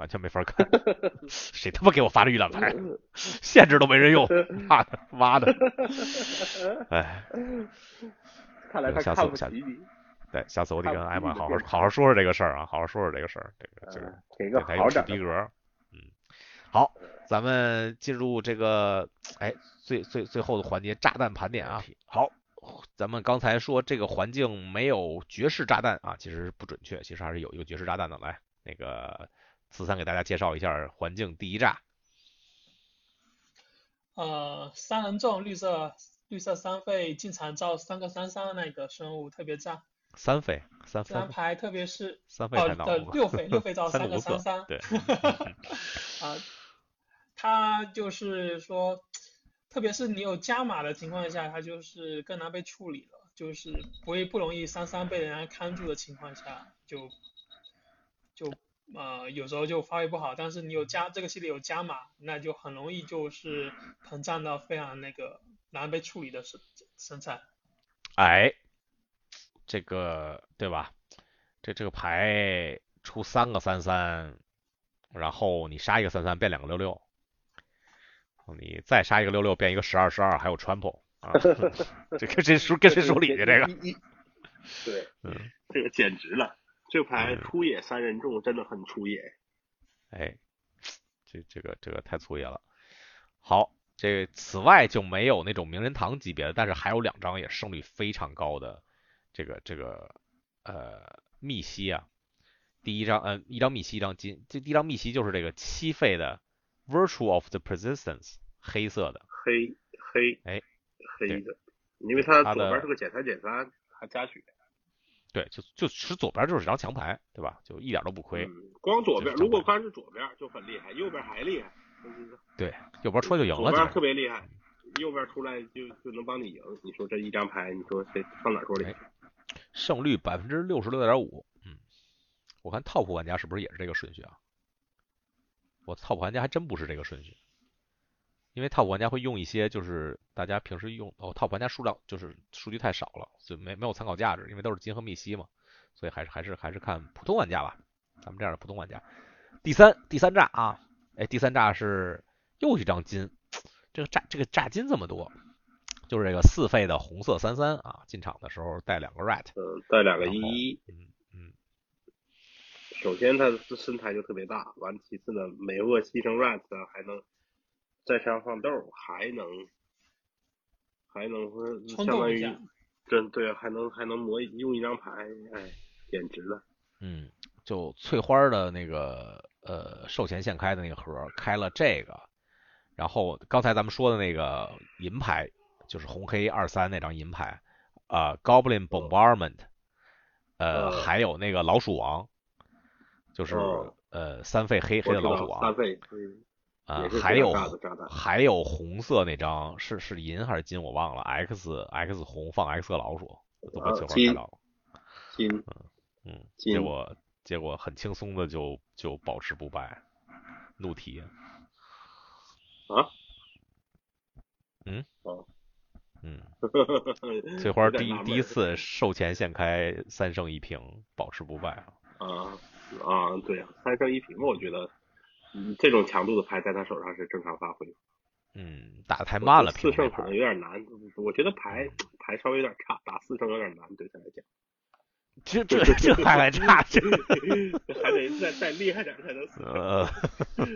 [SPEAKER 2] 完全没法看，谁他妈给我发的预览牌，限制都没人用，妈的妈的，哎，
[SPEAKER 4] 看来他
[SPEAKER 2] 下次下对，下次我得跟艾玛好好好好说说这个事儿啊，好好说说这个事儿，这个就是
[SPEAKER 4] 给个好点
[SPEAKER 2] 逼格，嗯，好，咱们进入这个哎。最最最后的环节，炸弹盘点啊！好，咱们刚才说这个环境没有绝世炸弹啊，其实不准确，其实还是有一个绝世炸弹的。来，那个四三给大家介绍一下环境第一炸。
[SPEAKER 3] 呃，三人众绿色绿色三费进场造三个三三的那个生物特别炸。
[SPEAKER 2] 三费三
[SPEAKER 3] 这张牌特别是
[SPEAKER 2] 三费太恼
[SPEAKER 3] 了。六费六费造 三个三三。
[SPEAKER 2] 对。
[SPEAKER 3] 啊，他就是说。特别是你有加码的情况下，它就是更难被处理了。就是不会不容易三三被人家看住的情况下，就就呃有时候就发挥不好。但是你有加这个系列有加码，那就很容易就是膨胀到非常那个难被处理的身身材。
[SPEAKER 2] 哎，这个对吧？这这个牌出三个三三，然后你杀一个三三变两个六六，你再杀一个六六变一个十二十二，还有 trample。啊，这跟谁说跟谁说理去？这个，
[SPEAKER 4] 对，嗯，这个简直了，这牌出野三人众真的很出野。
[SPEAKER 2] 哎，这这个这个太粗野了。好，这此外就没有那种名人堂级别的，但是还有两张也胜率非常高的，这个这个呃密西啊，第一张呃一张密西一张金，这第一张密西就是这个七费的 Virtue of the Persistence 黑色的
[SPEAKER 4] 黑黑
[SPEAKER 2] 哎。
[SPEAKER 4] 黑的，因为它左边是个减三减三，还加血。
[SPEAKER 2] 对，就就其实左边就是张强牌，对吧？就一点都不亏。
[SPEAKER 4] 光左边，如果光是左边就很厉害，右边还厉害。
[SPEAKER 2] 对，右边出来就赢了。
[SPEAKER 4] 左边特别厉害，右边出来就就能帮你赢。你说这一张牌，你说谁上哪说理？
[SPEAKER 2] 胜率百分之六十六点五。嗯，我看 top 玩家是不是也是这个顺序啊？我 top 玩家还真不是这个顺序。因为 top 玩家会用一些，就是大家平时用哦，top 玩家数量就是数据太少了，所以没没有参考价值，因为都是金和密西嘛，所以还是还是还是看普通玩家吧，咱们这样的普通玩家。第三第三炸啊，哎，第三炸是又一张金，这个炸这个炸金这么多，就是这个四费的红色三三啊，进场的时候带两个 rat，
[SPEAKER 4] 嗯，带两个一一，
[SPEAKER 2] 嗯嗯。
[SPEAKER 4] 首先他的身材就特别大，完其次呢，美恶牺牲 rat 还能。再上放豆，还能还能说相当于真对，还能还能磨用一张牌，哎，简直了。
[SPEAKER 2] 嗯，就翠花的那个呃售前现开的那个盒开了这个，然后刚才咱们说的那个银牌，就是红黑二三那张银牌啊，Goblin Bombardment，呃，还有那个老鼠王，就是呃三费黑黑的老鼠王。
[SPEAKER 4] 三费。
[SPEAKER 2] 啊，还有还有红色那张是是银还是金我忘了，X X 红放 X 老鼠都被翠花开到了，
[SPEAKER 4] 金
[SPEAKER 2] 嗯嗯，结果结果很轻松的就就保持不败，怒提
[SPEAKER 4] 啊
[SPEAKER 2] 嗯
[SPEAKER 4] 哦
[SPEAKER 2] 嗯，翠花第第一次售前现开三胜一平保持不败
[SPEAKER 4] 啊啊啊对三胜一平我觉得。嗯，这种强度的牌在他手上是正常发挥。
[SPEAKER 2] 嗯，打的太慢了，
[SPEAKER 4] 四胜可能有点难。我觉得牌牌稍微有点差，打四胜有点难，对他来讲。
[SPEAKER 2] 这这这还来差，这
[SPEAKER 4] 还得再再厉害点才能死。
[SPEAKER 2] 呃，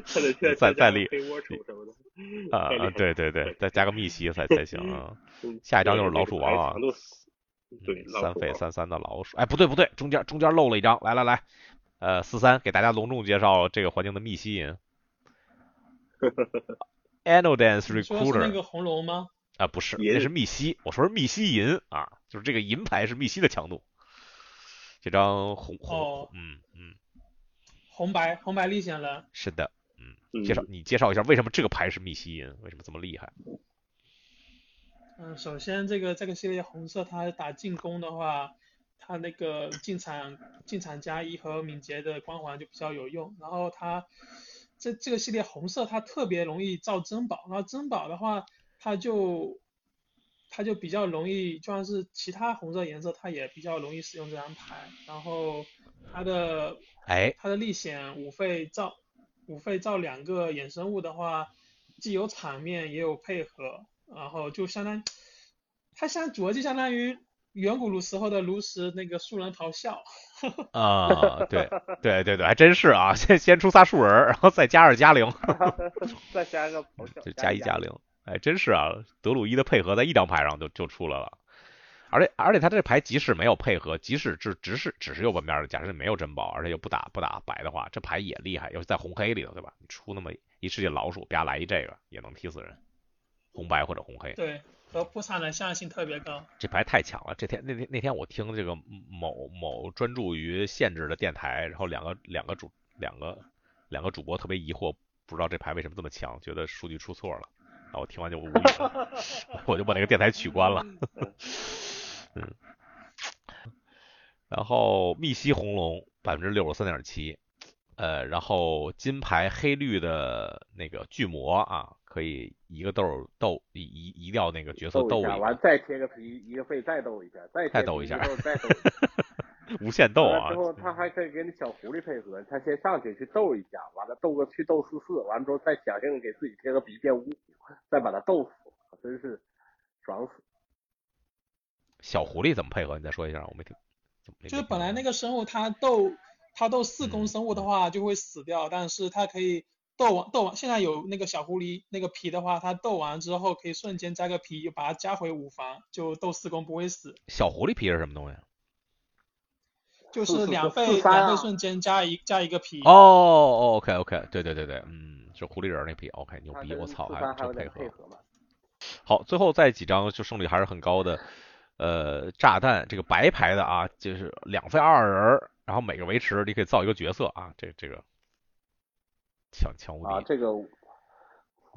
[SPEAKER 4] 还得再
[SPEAKER 2] 再再厉
[SPEAKER 4] 黑窝手什么的。
[SPEAKER 2] 啊，对对对，再加个密西才才行啊。下一张就是老鼠王啊。
[SPEAKER 4] 对，
[SPEAKER 2] 三费三三的老鼠。哎，不对不对，中间中间漏了一张，来来来。呃，四三给大家隆重介绍这个环境的密西银。Annual Dance Recruiter。
[SPEAKER 3] 那个红龙吗？
[SPEAKER 2] 啊，不是，那是密西。我说是密西银啊，就是这个银牌是密西的强度。这张红红，嗯嗯。
[SPEAKER 3] 红白红白立显了。
[SPEAKER 2] 是的，嗯。介绍你介绍一下为什么这个牌是密西银，为什么这么厉害？
[SPEAKER 3] 嗯，首先这个这个系列红色它打进攻的话。它那个进场进场加一和敏捷的光环就比较有用，然后他这这个系列红色它特别容易造珍宝，然后珍宝的话它就它就比较容易，就算是其他红色颜色它也比较容易使用这张牌，然后它的
[SPEAKER 2] 哎
[SPEAKER 3] 它的历险五费造五费造两个衍生物的话，既有场面也有配合，然后就相当它相主要就相当于。远古炉时候的炉石那个树人咆哮，
[SPEAKER 2] 啊，对对对对，还真是啊，先先出仨树人，然后再加二加零，
[SPEAKER 4] 再加个咆哮，
[SPEAKER 2] 就加一加零，哎，真是啊，德鲁伊的配合在一张牌上就就出来了，而且而且他这牌即使没有配合，即使只只是只是右半边的，假设没有珍宝，而且又不打不打白的话，这牌也厉害，要是在红黑里头，对吧？你出那么一世界老鼠，啪来一这个也能踢死人，红白或者红黑。
[SPEAKER 3] 对。和菩萨的相性特别高，
[SPEAKER 2] 这牌太强了。这天那天那天我听这个某某专注于限制的电台，然后两个两个主两个两个主播特别疑惑，不知道这牌为什么这么强，觉得数据出错了。然后我听完就无语了，我就把那个电台取关了。嗯。然后密西红龙百分之六十三点七，呃，然后金牌黑绿的那个巨魔啊，可以一个豆斗一一一掉那个角色斗
[SPEAKER 4] 一下，完再贴个皮一个费再斗一下，再
[SPEAKER 2] 再斗一下，
[SPEAKER 4] 再斗，
[SPEAKER 2] 无限斗啊！
[SPEAKER 4] 之后他还可以给你小狐狸配合，他先上去去斗一下，完了斗个去斗四四，完了之后再响应给自己贴个皮变五，再把他斗死，真是爽死。
[SPEAKER 2] 小狐狸怎么配合？你再说一下，我没听。
[SPEAKER 3] 就是本来那个生物它斗它斗四攻生物的话就会死掉，但是它可以斗完斗完，现在有那个小狐狸那个皮的话，它斗完之后可以瞬间加个皮，又把它加回五房，就斗四攻不会死。
[SPEAKER 2] 小狐狸皮是什么东西？
[SPEAKER 3] 就是两倍两倍瞬间加一加一个皮。
[SPEAKER 2] 哦，OK OK，对对对对，嗯，就狐狸人那皮，OK，牛逼，我操，还
[SPEAKER 4] 真
[SPEAKER 2] 配合。
[SPEAKER 4] 配合
[SPEAKER 2] 好，最后再几张就胜率还是很高的。呃，炸弹这个白牌的啊，就是两费二人，然后每个维持你可以造一个角色啊，这这个强强无敌
[SPEAKER 4] 啊，这个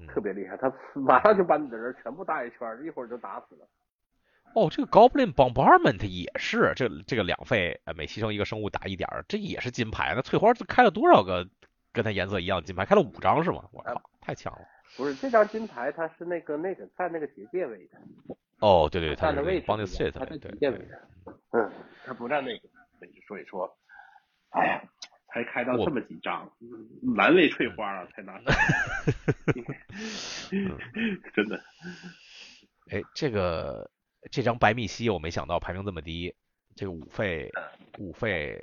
[SPEAKER 4] 特别厉害，他马上就把你的人全部打一圈，一会儿就打死了。
[SPEAKER 2] 哦，这个 Goblin Bombardment 也是这这个两费，每牺牲一个生物打一点，这也是金牌。那翠花开了多少个跟它颜色一样金牌？开了五张是吗？我靠，太强了。
[SPEAKER 4] 不是这张金牌，它是那个那个在那个结界位的。
[SPEAKER 2] 哦，对对，
[SPEAKER 4] 他
[SPEAKER 2] 的
[SPEAKER 4] 位置，
[SPEAKER 2] 他在
[SPEAKER 4] 结界位置。嗯，他不占那个位置，所以说，哎呀，才开到这么几张，蓝为翠花啊，才拿。真的。
[SPEAKER 2] 哎，这个这张白密西我没想到排名这么低，这个五费五费，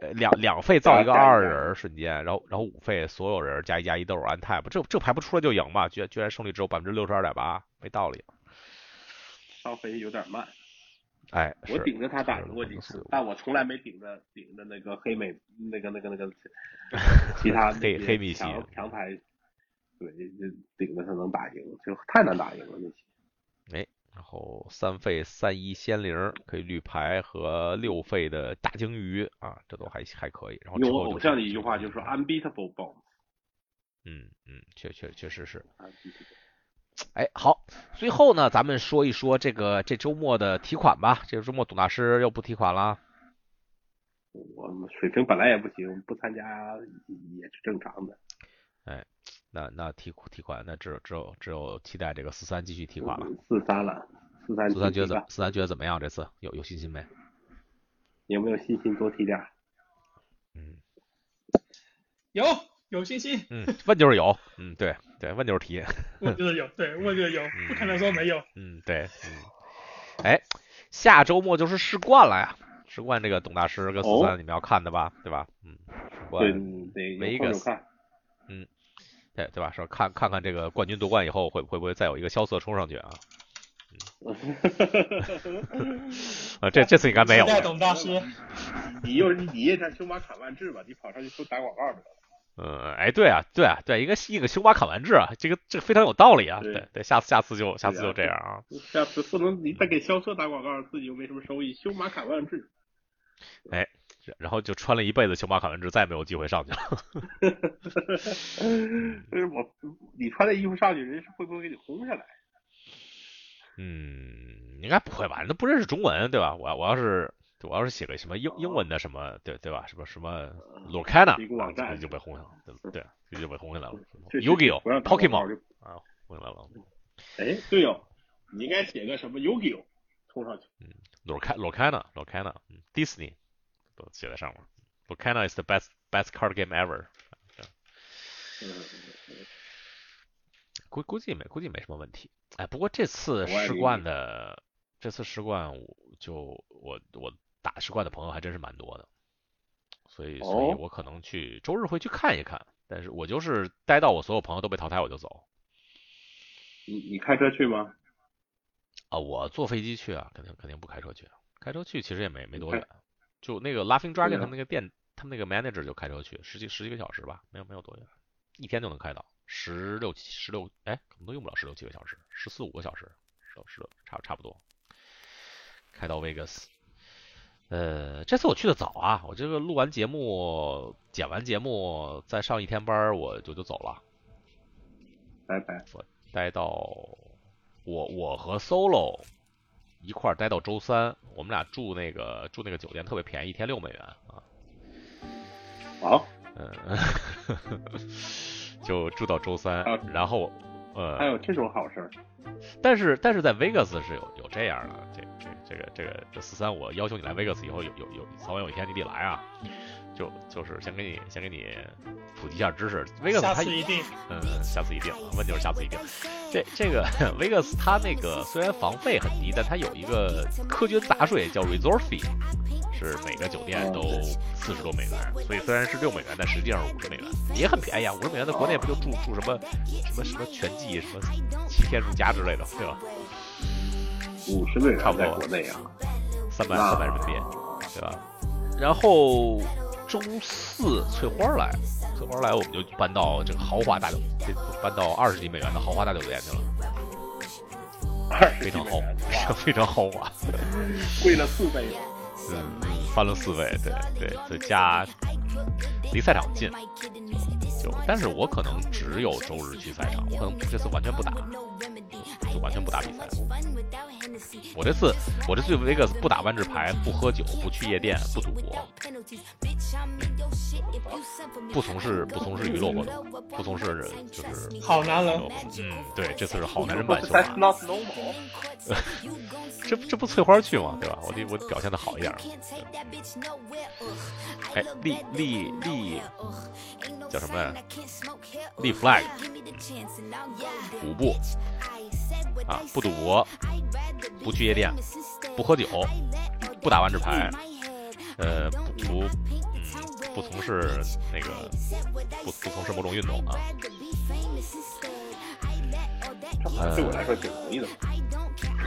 [SPEAKER 2] 呃两两费造一个二人瞬间，然后然后五费所有人加一加一都是 untap，这这排不出来就赢嘛？居然居然胜率只有百分之六十二点八，没道理。
[SPEAKER 4] 稍微有点慢，
[SPEAKER 2] 哎，
[SPEAKER 4] 我顶着他打赢过几次，但我从来没顶着顶着那个黑美那个那个那个 其他
[SPEAKER 2] 黑黑米奇
[SPEAKER 4] 强牌，对，就顶着他能打赢，就太难打赢了那些。
[SPEAKER 2] 哎，然后三费三一仙灵可以绿牌和六费的大鲸鱼啊，这都还还可以。然后
[SPEAKER 4] 用我偶像的一句话就是 unbeatable bomb。
[SPEAKER 2] 嗯嗯，确确确实是。哎，好，最后呢，咱们说一说这个这周末的提款吧。这个周末董大师又不提款了。
[SPEAKER 4] 我们水平本来也不行，不参加也是正常的。
[SPEAKER 2] 哎，那那提提款，那只有只有只有期待这个四三继续提款了。
[SPEAKER 4] 四三了，四三。
[SPEAKER 2] 四三觉得怎？四三觉得怎么样？这次有有信心没？
[SPEAKER 4] 有没有信心多提点？
[SPEAKER 2] 嗯，
[SPEAKER 3] 有。有信心，
[SPEAKER 2] 嗯，问就是有，嗯，对对，问就是提，
[SPEAKER 3] 问就是有，对，问就是有，不可能说没有，
[SPEAKER 2] 嗯，对，嗯，哎，下周末就是世冠了呀，世冠这个董大师跟四三你们要看的吧，对吧？嗯，世冠，
[SPEAKER 4] 每一个，
[SPEAKER 2] 嗯，对对吧？说看看看这个冠军夺冠以后会会不会再有一个萧瑟冲上去啊？啊，这这次应该没有。
[SPEAKER 3] 董大师，
[SPEAKER 4] 你又你也在修马卡万智吧？你跑上去说打广告去了。
[SPEAKER 2] 嗯，哎，对啊，对啊，对，一个一个修马卡完治啊，这个这个非常有道理啊，对对，下次下次就下次就这样啊，
[SPEAKER 4] 下次不能你再给销售打广告，自己又没什么收益，修马卡完治，
[SPEAKER 2] 哎，然后就穿了一辈子修马卡完治，再也没有机会上去了。
[SPEAKER 4] 就 是 我你穿这衣服上去，人家会不会给你轰下来？
[SPEAKER 2] 嗯，应该不会吧？那不认识中文，对吧？我我要是。我要是写个什么英英文的什么，对对吧？什么什么 Lorcana，直接就被轰下了，对，直接就被轰下来了。Yu-Gi-Oh、Pokemon 啊，轰下来了。
[SPEAKER 4] 哎，对哦，你应该写个什么 Yu-Gi-Oh 冲上去。
[SPEAKER 2] 嗯，Lorcana，Lorcana，嗯，Disney 都写在上面。Lorcana is the best best card game ever。估估计没估计没什么问题。哎，不过这次世冠的这次世冠就我我。打石块的朋友还真是蛮多的，所以所以我可能去周日会去看一看，但是我就是待到我所有朋友都被淘汰我就走。
[SPEAKER 4] 你你开车去吗？
[SPEAKER 2] 啊，我坐飞机去啊，肯定肯定不开车去，开车去其实也没没多远，就那个 Laughing Dragon 他们那个店，他们那个 manager 就开车去十几十几个小时吧，没有没有多远，一天就能开到十六十六，哎，可能都用不了十六七个小时，十四五个小时，十十差差不多，开到 Vegas。呃，这次我去的早啊，我这个录完节目、剪完节目，再上一天班，我就就走了。
[SPEAKER 4] 拜拜。
[SPEAKER 2] 我待到我我和 Solo
[SPEAKER 5] 一块儿待到周三。我们俩住那个住那个酒店特别便宜，一天六美元啊。
[SPEAKER 4] 好。
[SPEAKER 5] 嗯，就住到周三，然后呃。
[SPEAKER 4] 还有这种好事儿。
[SPEAKER 5] 但是但是在 Vegas 是有有这样的，这这这个这个这四三，我要求你来 Vegas 以后有有有早晚有一天你得来啊。就就是先给你先给你普及一下知识，Vegas 它嗯，下次一定，问就是下次一定。这这个 Vegas 它那个虽然房费很低，但它有一个科军杂税叫 Resort Fee，是每个酒店都四十多美元，所以虽然是六美元，但实际上是五十美元，也很便宜啊。五十美元在国内不就住住什么什么什么全季什么七天如家之类的，对吧？
[SPEAKER 4] 五十美元
[SPEAKER 5] 差不多
[SPEAKER 4] 国内啊，
[SPEAKER 5] 三百三百人民币，对吧？然后。周四翠花来，翠花来，我们就搬到这个豪华大酒，这搬到二十几美元的豪华大酒店去了，非常豪，非常豪华，
[SPEAKER 4] 贵了四倍，
[SPEAKER 5] 嗯，翻了四位，对对，再加离赛场近，就，但是我可能只有周日去赛场，我可能这次完全不打，就完全不打比赛。我这次，我这次 Vegas 不打万智牌，不喝酒，不去夜店，不赌博，不从事不从事娱乐活动，不从事就是
[SPEAKER 2] 好男人。
[SPEAKER 5] 嗯，对，这次是好男人版秀马。这这不翠花去吗？对吧？我得我表现的好一点。哎，立立立，叫什么来着？立 flag，五步啊，不赌博。不去夜店，不喝酒，不打万智牌，呃，不不，嗯，不从事那个，不不从事某种运动啊。
[SPEAKER 4] 这对我来说挺容易的。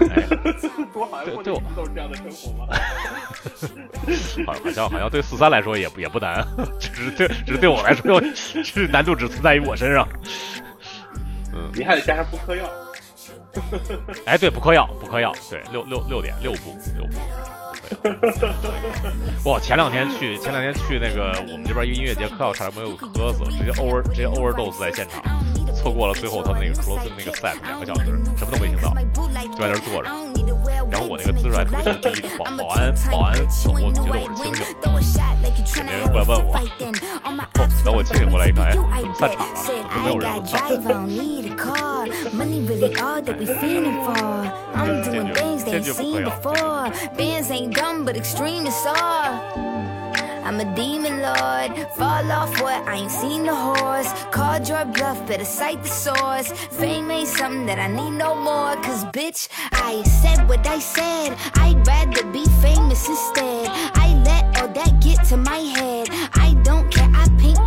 [SPEAKER 5] 哎，
[SPEAKER 4] 多好像
[SPEAKER 5] 对我
[SPEAKER 4] 都是这样的生活吗？
[SPEAKER 5] 好，好像好像对四三来说也不也不难，只是对只是对我来说，是难度只存在于我身上。嗯，
[SPEAKER 4] 你还得加上不嗑药。
[SPEAKER 5] 哎，对，不嗑药，不嗑药，对，六六六点六步六步。哇，前两天去，前两天去那个我们这边一个音乐节，嗑药差点没有磕死，直接 over 直接 overdose 在现场，错过了最后他那个克罗斯那个 set 两个小时，什么都没听到，就在那坐着。然后我那个姿势还特别低，保保安保安，我觉得我是清醒的，肯定过来问我。等我清醒过来一看，哎，怎么散场了？怎么没有人了？Money really all that we feeling for. I'm doing things they ain't seen before. Bands ain't dumb, but extreme is all. I'm a demon lord. Fall off what? I ain't seen the horse. Called your bluff, better cite the source. Fame ain't something that I need no more. Cause bitch, I said what I said. I'd rather be famous instead. I let all that get to my head.